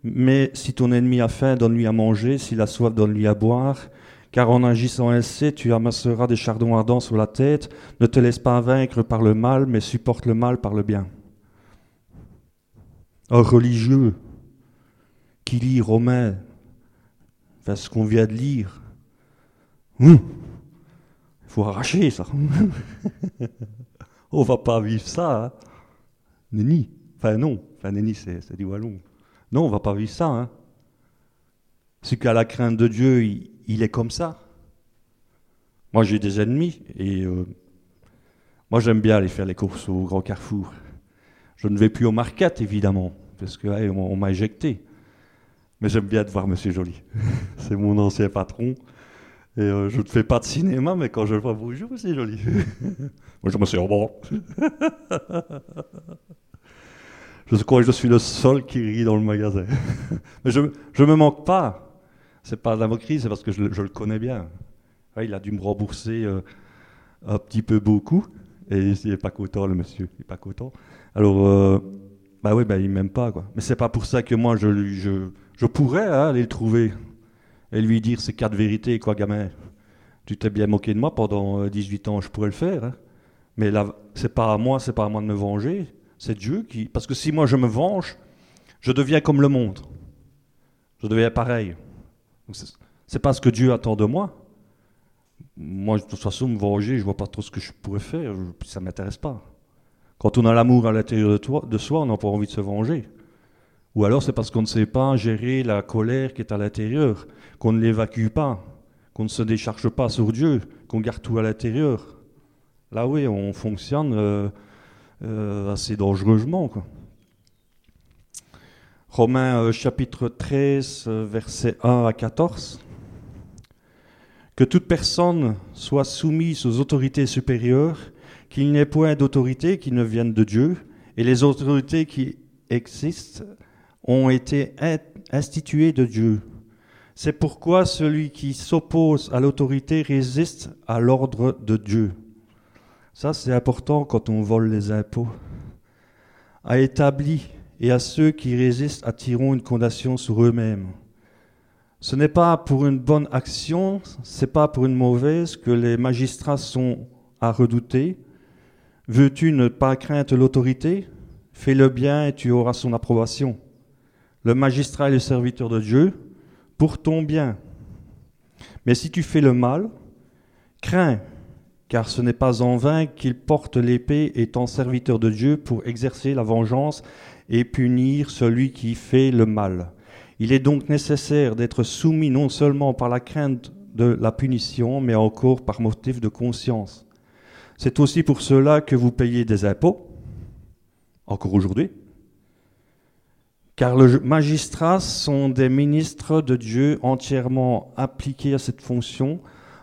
Speaker 2: Mais si ton ennemi a faim, donne-lui à manger, s'il a soif, donne-lui à boire car en agissant ainsi, tu amasseras des chardons ardents sur la tête. Ne te laisse pas vaincre par le mal, mais supporte le mal par le bien. Un religieux qui lit Romain, enfin ce qu'on vient de lire, il hum, faut arracher ça. On va pas vivre ça. Hein. Enfin non, enfin nenni c'est du wallon. Non, on va pas vivre ça. Hein. C'est qu'à la crainte de Dieu, il, il est comme ça. Moi, j'ai des ennemis et euh, moi, j'aime bien aller faire les courses au Grand Carrefour. Je ne vais plus au market, évidemment, parce qu'on on, m'a éjecté. Mais j'aime bien de voir Monsieur Joly. c'est mon ancien patron. Et euh, je ne fais pas de cinéma, mais quand je vois, bonjour, c'est joli. Moi, je me suis bon. je crois que je suis le seul qui rit dans le magasin. mais je ne me manque pas c'est pas de la moquerie, c'est parce que je, le connais bien. il a dû me rembourser euh, un petit peu beaucoup, et il n'est pas content, le monsieur, il n'est pas content. Alors, euh, bah oui, bah, il m'aime pas, quoi. Mais c'est pas pour ça que moi, je, je, je pourrais hein, aller le trouver et lui dire ces quatre vérités, quoi, gamin. Tu t'es bien moqué de moi pendant 18 euh, ans, je pourrais le faire. Hein. Mais là, c'est pas à moi, c'est pas à moi de me venger. C'est Dieu qui. Parce que si moi je me venge, je deviens comme le monde. Je deviens pareil. C'est pas ce que Dieu attend de moi. Moi, de toute façon, me venger, je vois pas trop ce que je pourrais faire, ça m'intéresse pas. Quand on a l'amour à l'intérieur de, soi, on n'a pas envie de se venger. Ou alors c'est parce qu'on ne sait pas gérer la colère qui est à l'intérieur, qu'on ne l'évacue pas, qu'on ne se décharge pas sur Dieu, qu'on garde tout à l'intérieur. Là oui, on fonctionne euh, euh, assez dangereusement. Romains euh, chapitre 13, euh, versets 1 à 14. Que toute personne soit soumise aux autorités supérieures, qu'il n'y ait point d'autorité qui ne vienne de Dieu, et les autorités qui existent ont été instituées de Dieu. C'est pourquoi celui qui s'oppose à l'autorité résiste à l'ordre de Dieu. Ça, c'est important quand on vole les impôts. A établi et à ceux qui résistent attirons une condamnation sur eux-mêmes. Ce n'est pas pour une bonne action, c'est pas pour une mauvaise que les magistrats sont à redouter. Veux-tu ne pas craindre l'autorité? Fais le bien et tu auras son approbation. Le magistrat est le serviteur de Dieu pour ton bien. Mais si tu fais le mal, crains, car ce n'est pas en vain qu'il porte l'épée étant serviteur de Dieu pour exercer la vengeance et punir celui qui fait le mal. Il est donc nécessaire d'être soumis non seulement par la crainte de la punition, mais encore par motif de conscience. C'est aussi pour cela que vous payez des impôts, encore aujourd'hui, car les magistrats sont des ministres de Dieu entièrement appliqués à cette fonction,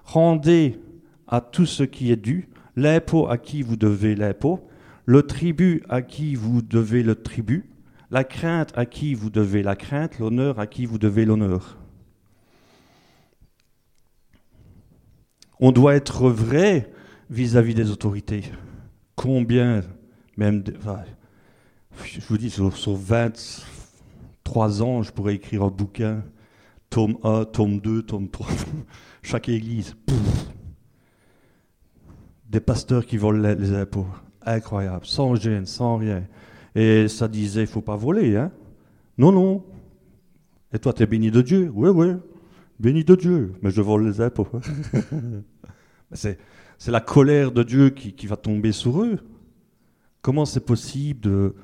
Speaker 2: Rendez à tout ce qui est dû, l'impôt à qui vous devez l'impôt, le tribut à qui vous devez le tribut, la crainte à qui vous devez la crainte, l'honneur à qui vous devez l'honneur. On doit être vrai vis-à-vis des autorités. Combien, même, je vous dis, sur, 23 ans, je pourrais écrire un bouquin, tome 1, tome 2, tome 3, chaque église. Des pasteurs qui volent les, impôts. Incroyable, sans gêne, sans rien. Et ça disait, il faut pas voler, hein Non, non. Et toi, tu es béni de Dieu Oui, oui. Béni de Dieu. Mais je vole les impôts. c'est, c'est la colère de Dieu qui, qui va tomber sur eux. Comment c'est possible de,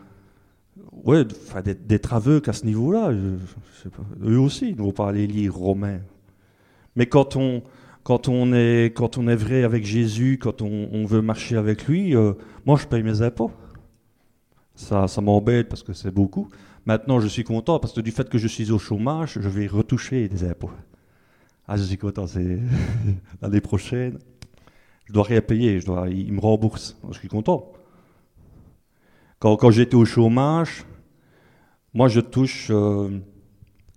Speaker 2: ouais, d'être aveugle à ce niveau-là? Eux aussi, ne vont pas aller lire Romain. Mais quand on, quand on, est, quand on est vrai avec Jésus, quand on, veut marcher avec lui, euh, moi je paye mes impôts. Ça, ça m'embête parce que c'est beaucoup. Maintenant, je suis content parce que du fait que je suis au chômage, je vais retoucher des impôts. Ah, je suis content, c'est l'année prochaine. Je dois rien payer, je dois, il me rembourse. Je suis content. Quand, j'étais au chômage, moi je touche euh,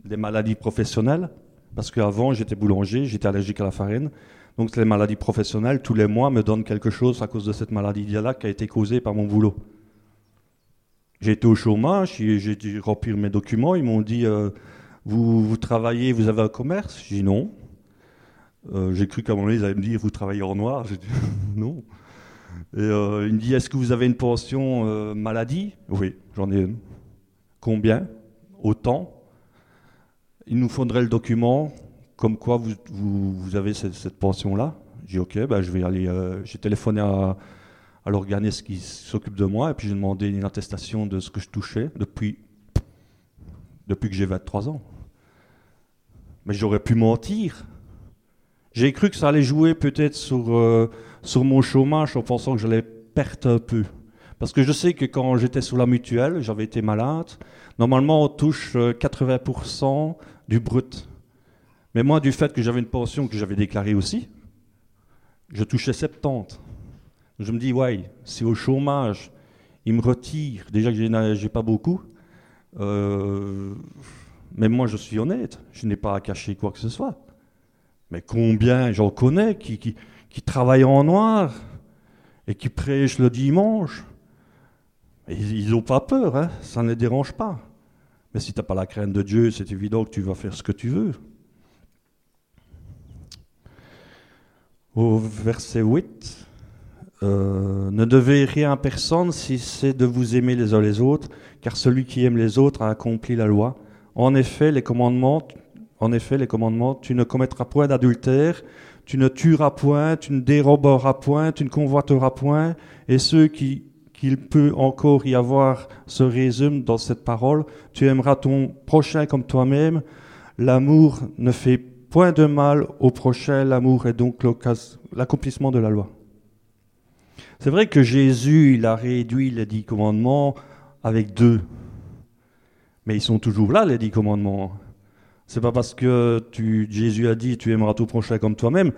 Speaker 2: des maladies professionnelles parce qu'avant j'étais boulanger, j'étais allergique à la farine. Donc les maladies professionnelles, tous les mois, me donnent quelque chose à cause de cette maladie-là qui a été causée par mon boulot. J'ai été au chômage, j'ai dû remplir mes documents. Ils m'ont dit euh, vous, travaillez, vous avez un commerce? J'ai dit non. Euh, j'ai cru qu'à un moment donné, ils allaient me dire vous travaillez en noir. J'ai dit non. Et euh, il me dit est-ce que vous avez une pension maladie? Oui, j'en ai une. Combien? Autant? Il nous faudrait le document comme quoi vous, avez cette, pension-là. J'ai dit ok, ben, je vais aller. j'ai téléphoné à à qui s'occupe de moi, et puis j'ai demandé une attestation de ce que je touchais depuis, depuis que j'ai 23 ans. Mais j'aurais pu mentir. J'ai cru que ça allait jouer peut-être sur, euh, sur mon chômage en pensant que j'allais perdre un peu. Parce que je sais que quand j'étais sous la mutuelle, j'avais été malade, normalement on touche 80% euh, du brut. Mais moi, du fait que j'avais une pension que j'avais déclarée aussi, je touchais 70. Je me dis, ouais, c'est au chômage, il me retire, déjà que j'ai pas beaucoup, euh, mais moi je suis honnête, je n'ai pas à cacher quoi que ce soit. Mais combien j'en connais qui, travaillent en noir et qui prêchent le dimanche? Ils n'ont pas peur, hein, ça ne les dérange pas. Mais si tu n'as pas la crainte de Dieu, c'est évident que tu vas faire ce que tu veux. Au verset 8, euh, ne devez rien à personne si c'est de vous aimer les uns les autres, car celui qui aime les autres a accompli la loi. En effet, les commandements, en effet, les commandements, tu ne commettras point d'adultère, tu ne tueras point, tu ne déroberas point, tu ne convoiteras point, et ceux qui qu'il peut encore y avoir se résument dans cette parole. Tu aimeras ton prochain comme toi-même. L'amour ne fait point de mal au prochain, l'amour est donc l'accomplissement de la loi. C'est vrai que Jésus, il a réduit les dix commandements avec deux. Mais ils sont toujours là, les dix commandements. C'est pas parce que tu, Jésus a dit tu aimeras ton prochain comme toi-même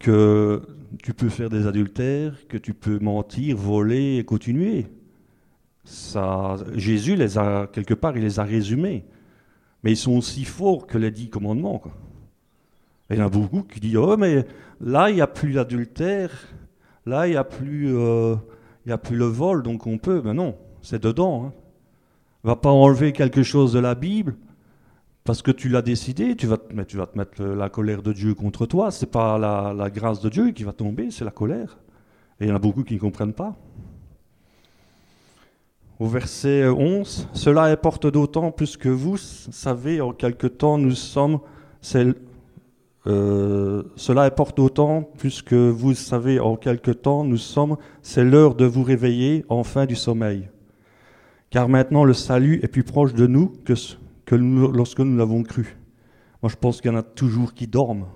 Speaker 2: que tu peux faire des adultères, que tu peux mentir, voler et continuer. Ça, Jésus les a quelque part, il les a résumés, mais ils sont aussi forts que les dix commandements. il y en a beaucoup qui disent oh mais là il n'y a plus l'adultère, Là, il n'y a, plus, euh, a plus le vol, donc on peut. Mais non, c'est dedans. Hein. Va pas enlever quelque chose de la Bible parce que tu l'as décidé. Tu vas, te, tu vas te mettre la colère de Dieu contre toi. C'est pas la, grâce de Dieu qui va tomber, c'est la colère. Et il y en a beaucoup qui ne comprennent pas. Au verset 11, cela importe d'autant plus que vous savez en quelque temps nous sommes euh, cela importe d'autant puisque vous savez en quelque temps nous sommes, c'est l'heure de vous réveiller enfin du sommeil. Car maintenant le salut est plus proche de nous que, que lorsque nous l'avons cru. Moi je pense qu'il y en a toujours qui dorment,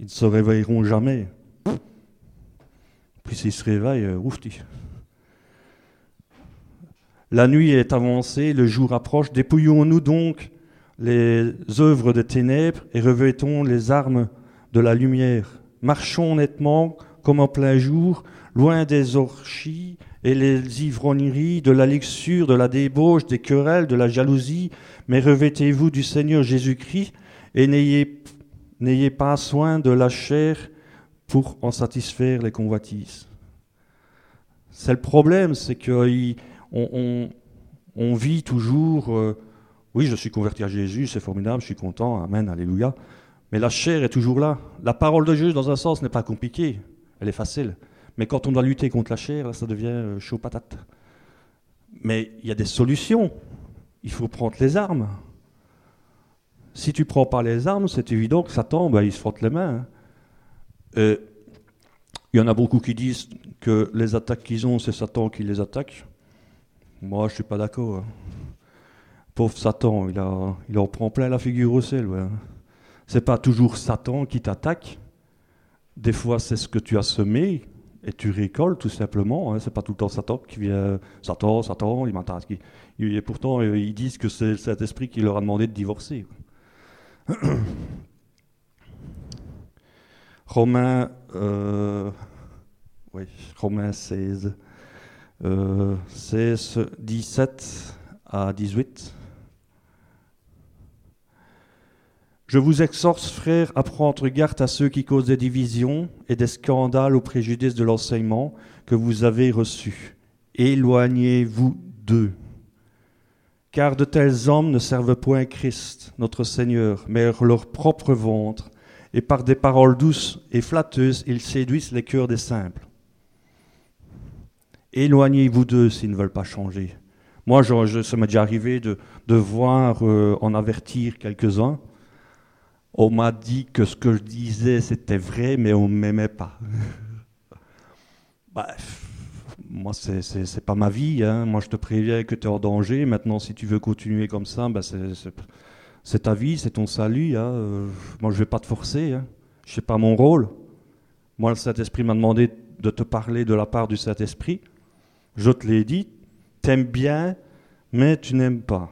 Speaker 2: ils ne se réveilleront jamais. Puis s'ils se réveillent, euh, oufti. La nuit est avancée, le jour approche, dépouillons-nous donc les œuvres de ténèbres et revêtons les armes de la lumière. Marchons honnêtement comme en plein jour, loin des orchies et les ivrogneries, de la luxure, de la débauche, des querelles, de la jalousie, mais revêtez-vous du Seigneur Jésus-Christ et n'ayez, n'ayez pas soin de la chair pour en satisfaire les convoitises. C'est le problème, c'est qu'on on, on, vit toujours, euh, oui, je suis converti à Jésus, c'est formidable, je suis content, Amen, Alléluia, mais la chair est toujours là. La parole de Jésus, dans un sens, n'est pas compliquée, elle est facile. Mais quand on doit lutter contre la chair, ça devient euh, chaud patate. Mais il y a des solutions. Il faut prendre les armes. Si tu prends pas les armes, c'est évident que Satan, ben, il se frotte les mains. Hein. Euh, il y en a beaucoup qui disent que les attaques qu'ils ont, c'est Satan qui les attaque. Moi, je suis pas d'accord. Hein. Pauvre Satan, il, en prend plein la figure au sel. Ouais. C'est pas toujours Satan qui t'attaque. Des fois, c'est ce que tu as semé et tu récoltes tout simplement. Hein. C'est pas tout le temps Satan qui vient. Satan, Satan, il m'attaque. Et pourtant, euh, ils disent que c'est cet esprit qui leur a demandé de divorcer. Romains, euh, oui, Romains 16, euh, 16, 17 à 18. Je vous exhorte, frères, à prendre garde à ceux qui causent des divisions et des scandales au préjudice de l'enseignement que vous avez reçu. Éloignez-vous d'eux. Car de tels hommes ne servent point Christ, notre Seigneur, mais leur propre ventre, et par des paroles douces et flatteuses, ils séduisent les cœurs des simples. Éloignez-vous d'eux s'ils ne veulent pas changer. Moi, je, ça m'est déjà arrivé de, voir euh, en avertir quelques-uns on m'a dit que ce que je disais, c'était vrai, mais on ne m'aimait pas. Bref, moi, ce n'est pas ma vie. Hein. Moi, je te préviens que tu es en danger. Maintenant, si tu veux continuer comme ça, ben c'est ta vie, c'est ton salut. Hein. Euh, moi, je ne vais pas te forcer. Hein. Je pas mon rôle. Moi, le Saint-Esprit m'a demandé de te parler de la part du Saint-Esprit. Je te l'ai dit. T'aimes bien, mais tu n'aimes pas.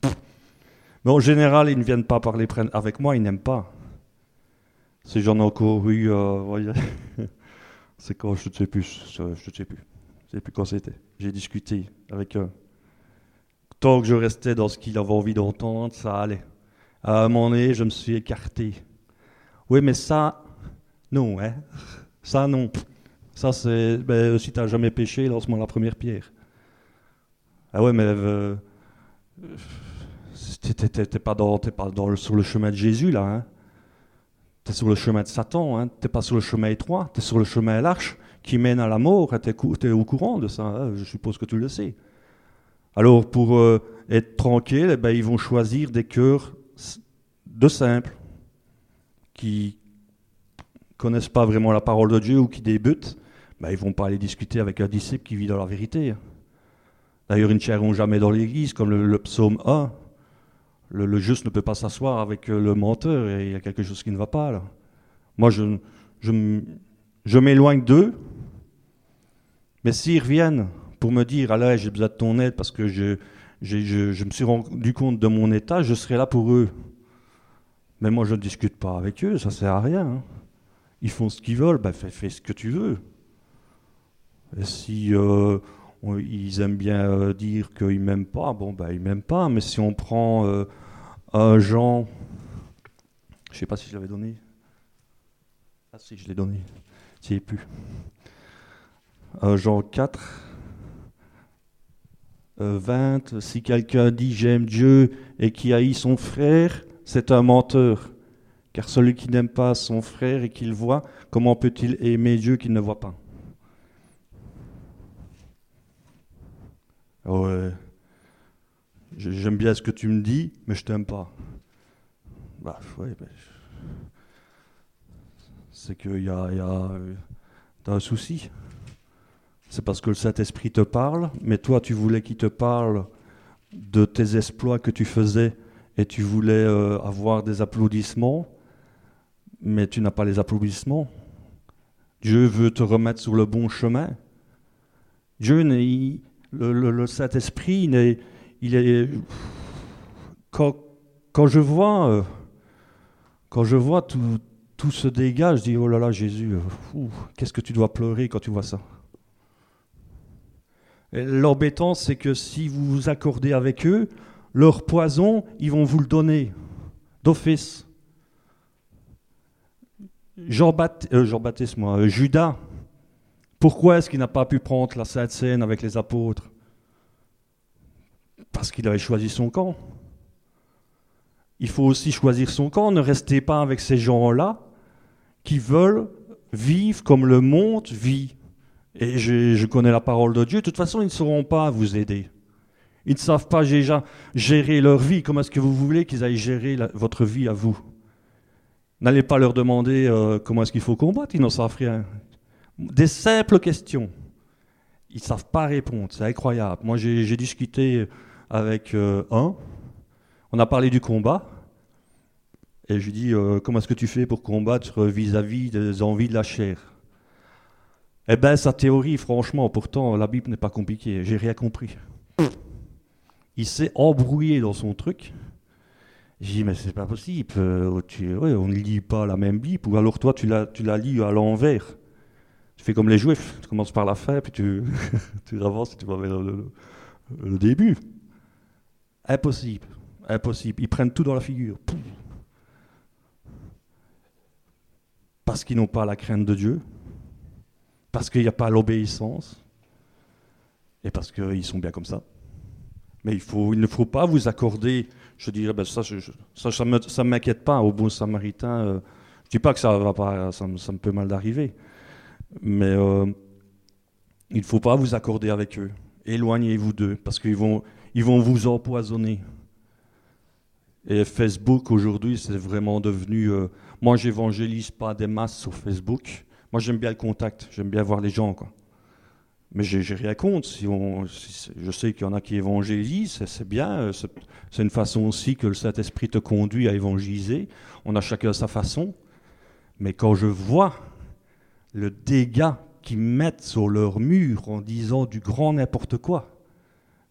Speaker 2: Mais en général, ils ne viennent pas parler avec moi, ils n'aiment pas. Si j'en ai encore eu, euh, c'est quand je ne sais plus, je ne sais plus, je sais plus quand c'était. J'ai discuté avec eux. Tant que je restais dans ce qu'il avait envie d'entendre, ça allait. À un moment donné, je me suis écarté. Oui, mais ça, non, hein. Ça, non. Ça, c'est. Ben, si tu n'as jamais péché, lance-moi la première pierre. Ah ouais, mais. Euh, T'es pas, dans, pas dans sur le chemin de Jésus, là. Hein. Tu es sur le chemin de Satan. Hein. Tu pas sur le chemin étroit. Tu es sur le chemin à l'arche qui mène à la mort. Tu es, au courant de ça. Hein. Je suppose que tu le sais. Alors, pour euh, être tranquille, eh ben, ils vont choisir des cœurs de simples qui connaissent pas vraiment la parole de Dieu ou qui débutent. Ben, ils vont pas aller discuter avec un disciple qui vit dans la vérité. D'ailleurs, ils ne chercheront jamais dans l'église, comme le, le psaume 1 le, juste ne peut pas s'asseoir avec euh, le menteur il y a quelque chose qui ne va pas là. Moi, je, m'éloigne d'eux, mais s'ils reviennent pour me dire, allez, j'ai besoin de ton aide parce que je, me suis rendu compte de mon état, je serai là pour eux. Mais moi, je ne discute pas avec eux, ça sert à rien. Hein. Ils font ce qu'ils veulent, ben fais, ce que tu veux. Et si euh, ils aiment bien euh, dire qu'ils m'aiment pas. Bon, ben, ils m'aiment pas, mais si on prend un Jean, je sais pas si je l'avais donné. Ah, si, je l'ai donné. n'y est plus. Un Jean 4, 20. Euh, si quelqu'un dit j'aime Dieu et qui haït son frère, c'est un menteur. Car celui qui n'aime pas son frère et qu'il voit, comment peut-il aimer Dieu qu'il ne voit pas? J'aime bien ce que tu me dis, mais je t'aime pas. Bah, c'est qu'il y a, un souci. C'est parce que le Saint-Esprit te parle, mais toi, tu voulais qu'il te parle de tes exploits que tu faisais et tu voulais euh, avoir des applaudissements, mais tu n'as pas les applaudissements. Dieu veut te remettre sur le bon chemin. Dieu, il, le, Saint-Esprit, quand, je vois, euh, quand je vois tout, tout se dégage. Je dis, oh là là, Jésus, euh, qu'est-ce que tu dois pleurer quand tu vois ça? L'embêtant, c'est que si vous vous accordez avec eux, leur poison, ils vont vous le donner d'office. Jean-Baptiste, euh, moi, Judas, pourquoi est-ce qu'il n'a pas pu prendre la Sainte Seine avec les apôtres? Parce qu'il avait choisi son camp. Il faut aussi choisir son camp. Ne restez pas avec ces gens-là qui veulent vivre comme le monde vit. Et je, connais la parole de Dieu. De toute façon, ils ne sauront pas vous aider. Ils ne savent pas déjà gérer leur vie. Comment est-ce que vous voulez qu'ils aillent gérer votre vie à vous? N'allez pas leur demander euh, comment est-ce qu'il faut combattre. Ils n'en savent rien. Des simples questions. Ils ne savent pas répondre. C'est incroyable. Moi, j'ai discuté avec euh, un. On a parlé du combat. Et je lui dis euh, Comment est-ce que tu fais pour combattre vis-à-vis des envies de la chair? Eh bien, sa théorie, franchement, pourtant, la Bible n'est pas compliquée. J'ai rien compris. Il s'est embrouillé dans son truc. J'ai dit, mais c'est pas possible. Euh, on ne lit pas la même Bible. Ou alors toi, tu la, lis à l'envers. Tu fais comme les Juifs. Tu commences par la fin, puis tu, avances et tu vas vers le début. Impossible. Impossible. Ils prennent tout dans la figure. Parce qu'ils n'ont pas la crainte de Dieu. Parce qu'il n'y a pas l'obéissance. Et parce qu'ils sont bien comme ça. Mais il, ne faut pas vous accorder, je dirais, ben ça ne m'inquiète pas au bon samaritain. Euh, je ne dis pas que ça, va pas, ça, me peut mal d'arriver. Mais euh, il ne faut pas vous accorder avec eux. Éloignez-vous d'eux, parce qu'ils vont, ils vont vous empoisonner. Et Facebook, aujourd'hui, c'est vraiment devenu... Euh, moi, j'évangélise pas des masses sur Facebook. Moi, j'aime bien le contact, j'aime bien voir les gens. Quoi. Mais j'ai rien contre. Si on, je sais qu'il y en a qui évangélisent, c'est bien. Euh, c'est une façon aussi que le Saint-Esprit te conduit à évangéliser. On a chacun sa façon. Mais quand je vois le dégât qu'ils mettent sur leur mur en disant du grand n'importe quoi,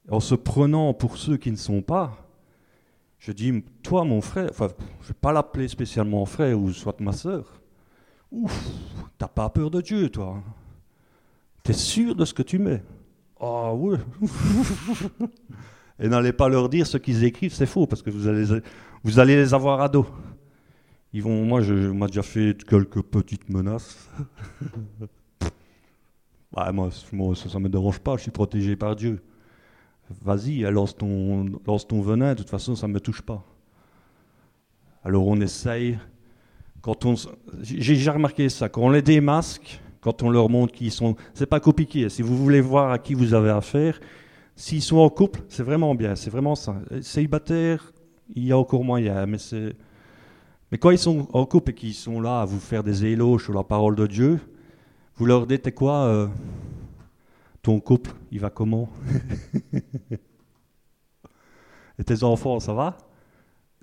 Speaker 2: en se prenant pour ceux qui ne sont pas, je dis, toi mon frère, enfin, je ne vais pas l'appeler spécialement frère ou soit ma sœur, ouf, t'as pas peur de Dieu, toi. Hein. Tu es sûr de ce que tu mets? Ah oui. Et n'allez pas leur dire ce qu'ils écrivent, c'est faux, parce que vous allez, les avoir à dos. Ils vont, moi, je, m'a déjà fait quelques petites menaces. bah, moi, ça ne me dérange pas, je suis protégé par Dieu. Vas-y, lance ton, venin, de toute façon, ça ne me touche pas. Alors on essaye, quand on, j'ai déjà remarqué ça, quand on les démasque, quand on leur montre qu'ils sont. C'est pas compliqué. Si vous voulez voir à qui vous avez affaire, s'ils sont en couple, c'est vraiment bien. C'est vraiment ça. Célibataire, il y a encore moyen, mais c'est. Mais quand ils sont en couple et qu'ils sont là à vous faire des éloges sur la parole de Dieu, vous leur dites quoi euh, Ton couple, il va comment? Et tes enfants, ça va?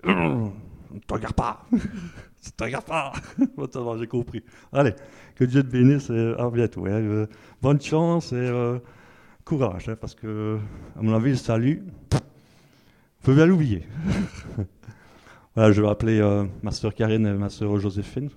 Speaker 2: Ne te regarde pas ne te regarde pas J'ai compris. Allez, que Dieu te bénisse et à bientôt. Hein. Euh, bonne chance et euh, courage, hein, parce que, à mon avis, le salut, faut bien l'oublier. voilà, je vais appeler euh, ma soeur Karine et ma soeur Joséphine.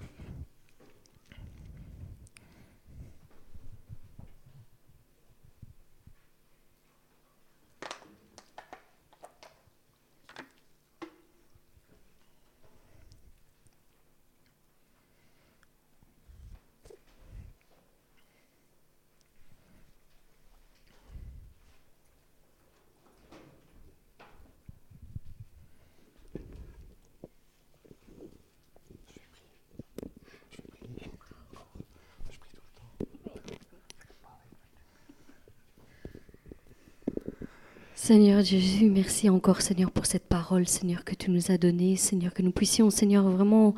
Speaker 1: Seigneur Jésus, merci encore Seigneur pour cette parole, Seigneur, que tu nous as donnée, Seigneur, que nous puissions, Seigneur, vraiment,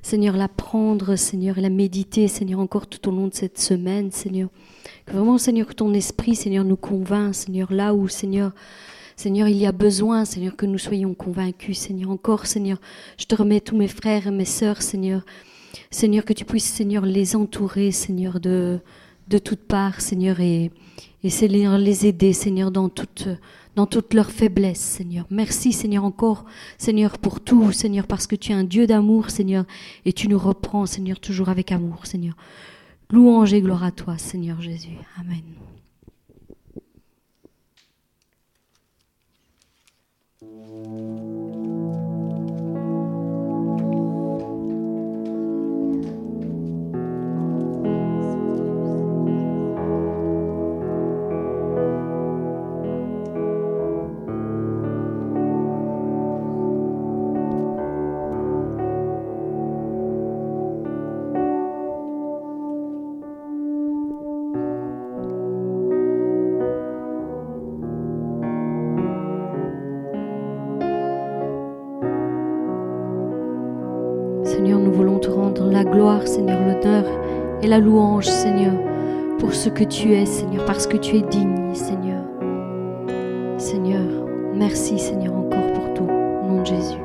Speaker 1: Seigneur, la prendre, Seigneur, et la méditer, Seigneur, encore tout au long de cette semaine, Seigneur. Que vraiment, Seigneur, que ton esprit, Seigneur, nous convainc, Seigneur, là où, Seigneur, Seigneur, il y a besoin, Seigneur, que nous soyons convaincus, Seigneur, encore, Seigneur, je te remets tous mes frères et mes sœurs, Seigneur, Seigneur, que tu puisses, Seigneur, les entourer, Seigneur, de, toutes parts, Seigneur, et, et Seigneur, les aider, Seigneur, dans toute dans toute leur faiblesse, Seigneur. Merci, Seigneur, encore, Seigneur, pour tout, Seigneur, parce que tu es un Dieu d'amour, Seigneur, et tu nous reprends, Seigneur, toujours avec amour, Seigneur. Louange et gloire à toi, Seigneur Jésus. Amen. Seigneur, l'honneur et la louange, Seigneur, pour ce que tu es, Seigneur, parce que tu es digne, Seigneur. Seigneur, merci, Seigneur, encore pour tout. Nom de Jésus.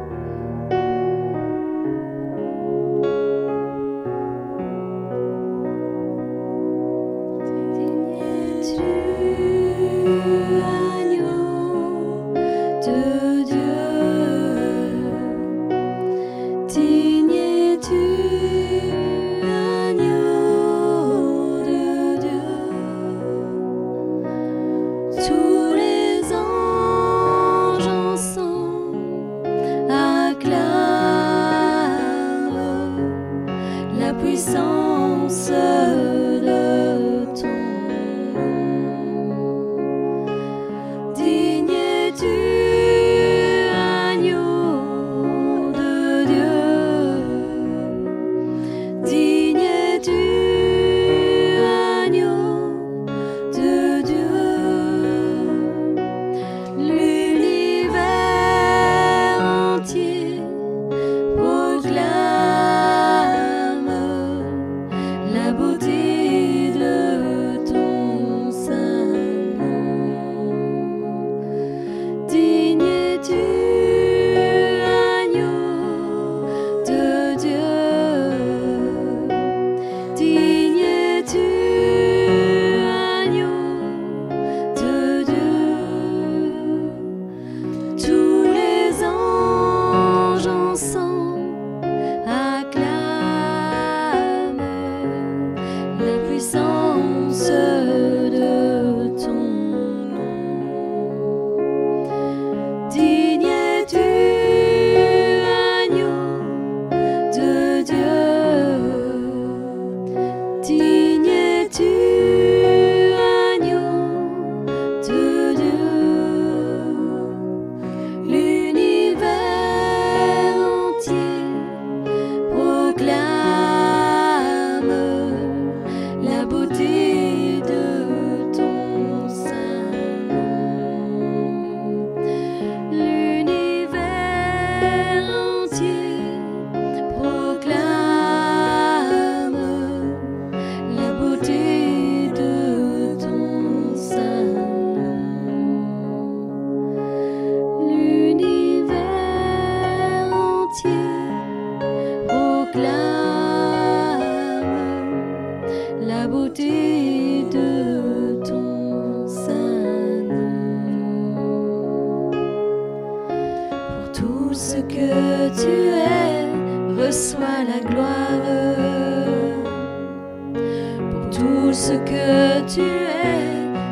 Speaker 3: ce que tu es,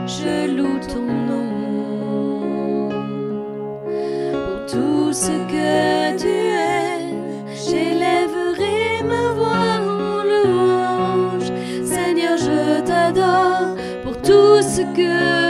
Speaker 3: je loue ton nom. Pour tout ce que tu es, j'élèverai ma voix en louange. Seigneur, je t'adore pour
Speaker 1: tout ce que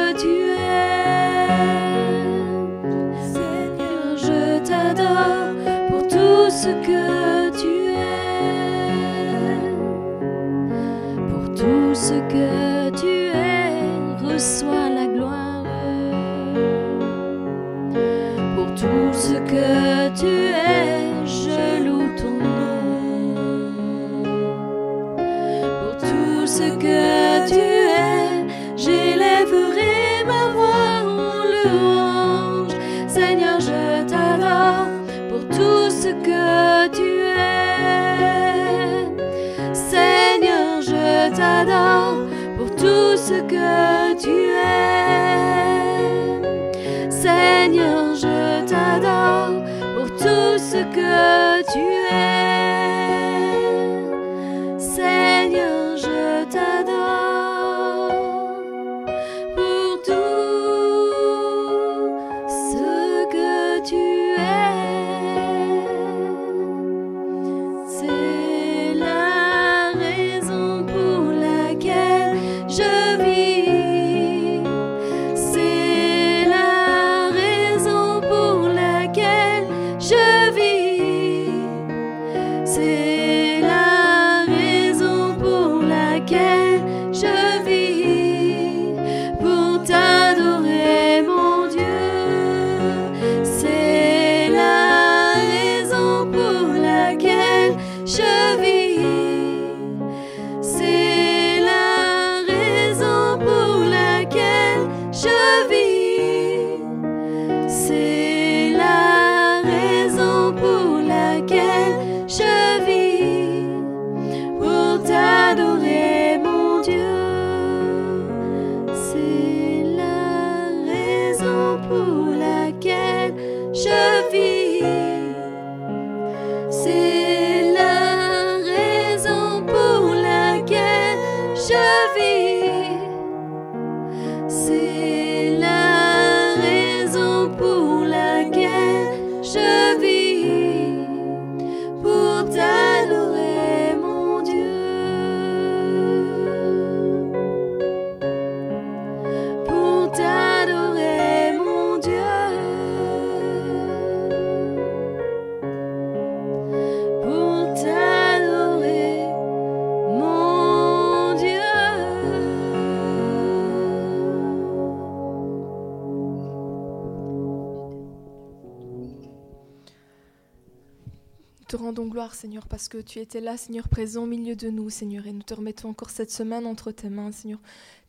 Speaker 1: Seigneur, parce que tu étais là, Seigneur, présent au milieu de nous, Seigneur, et nous te remettons encore cette semaine entre tes mains, Seigneur.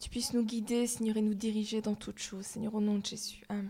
Speaker 1: Tu puisses nous guider, Seigneur, et nous diriger dans toutes choses, Seigneur, au nom de Jésus. Amen.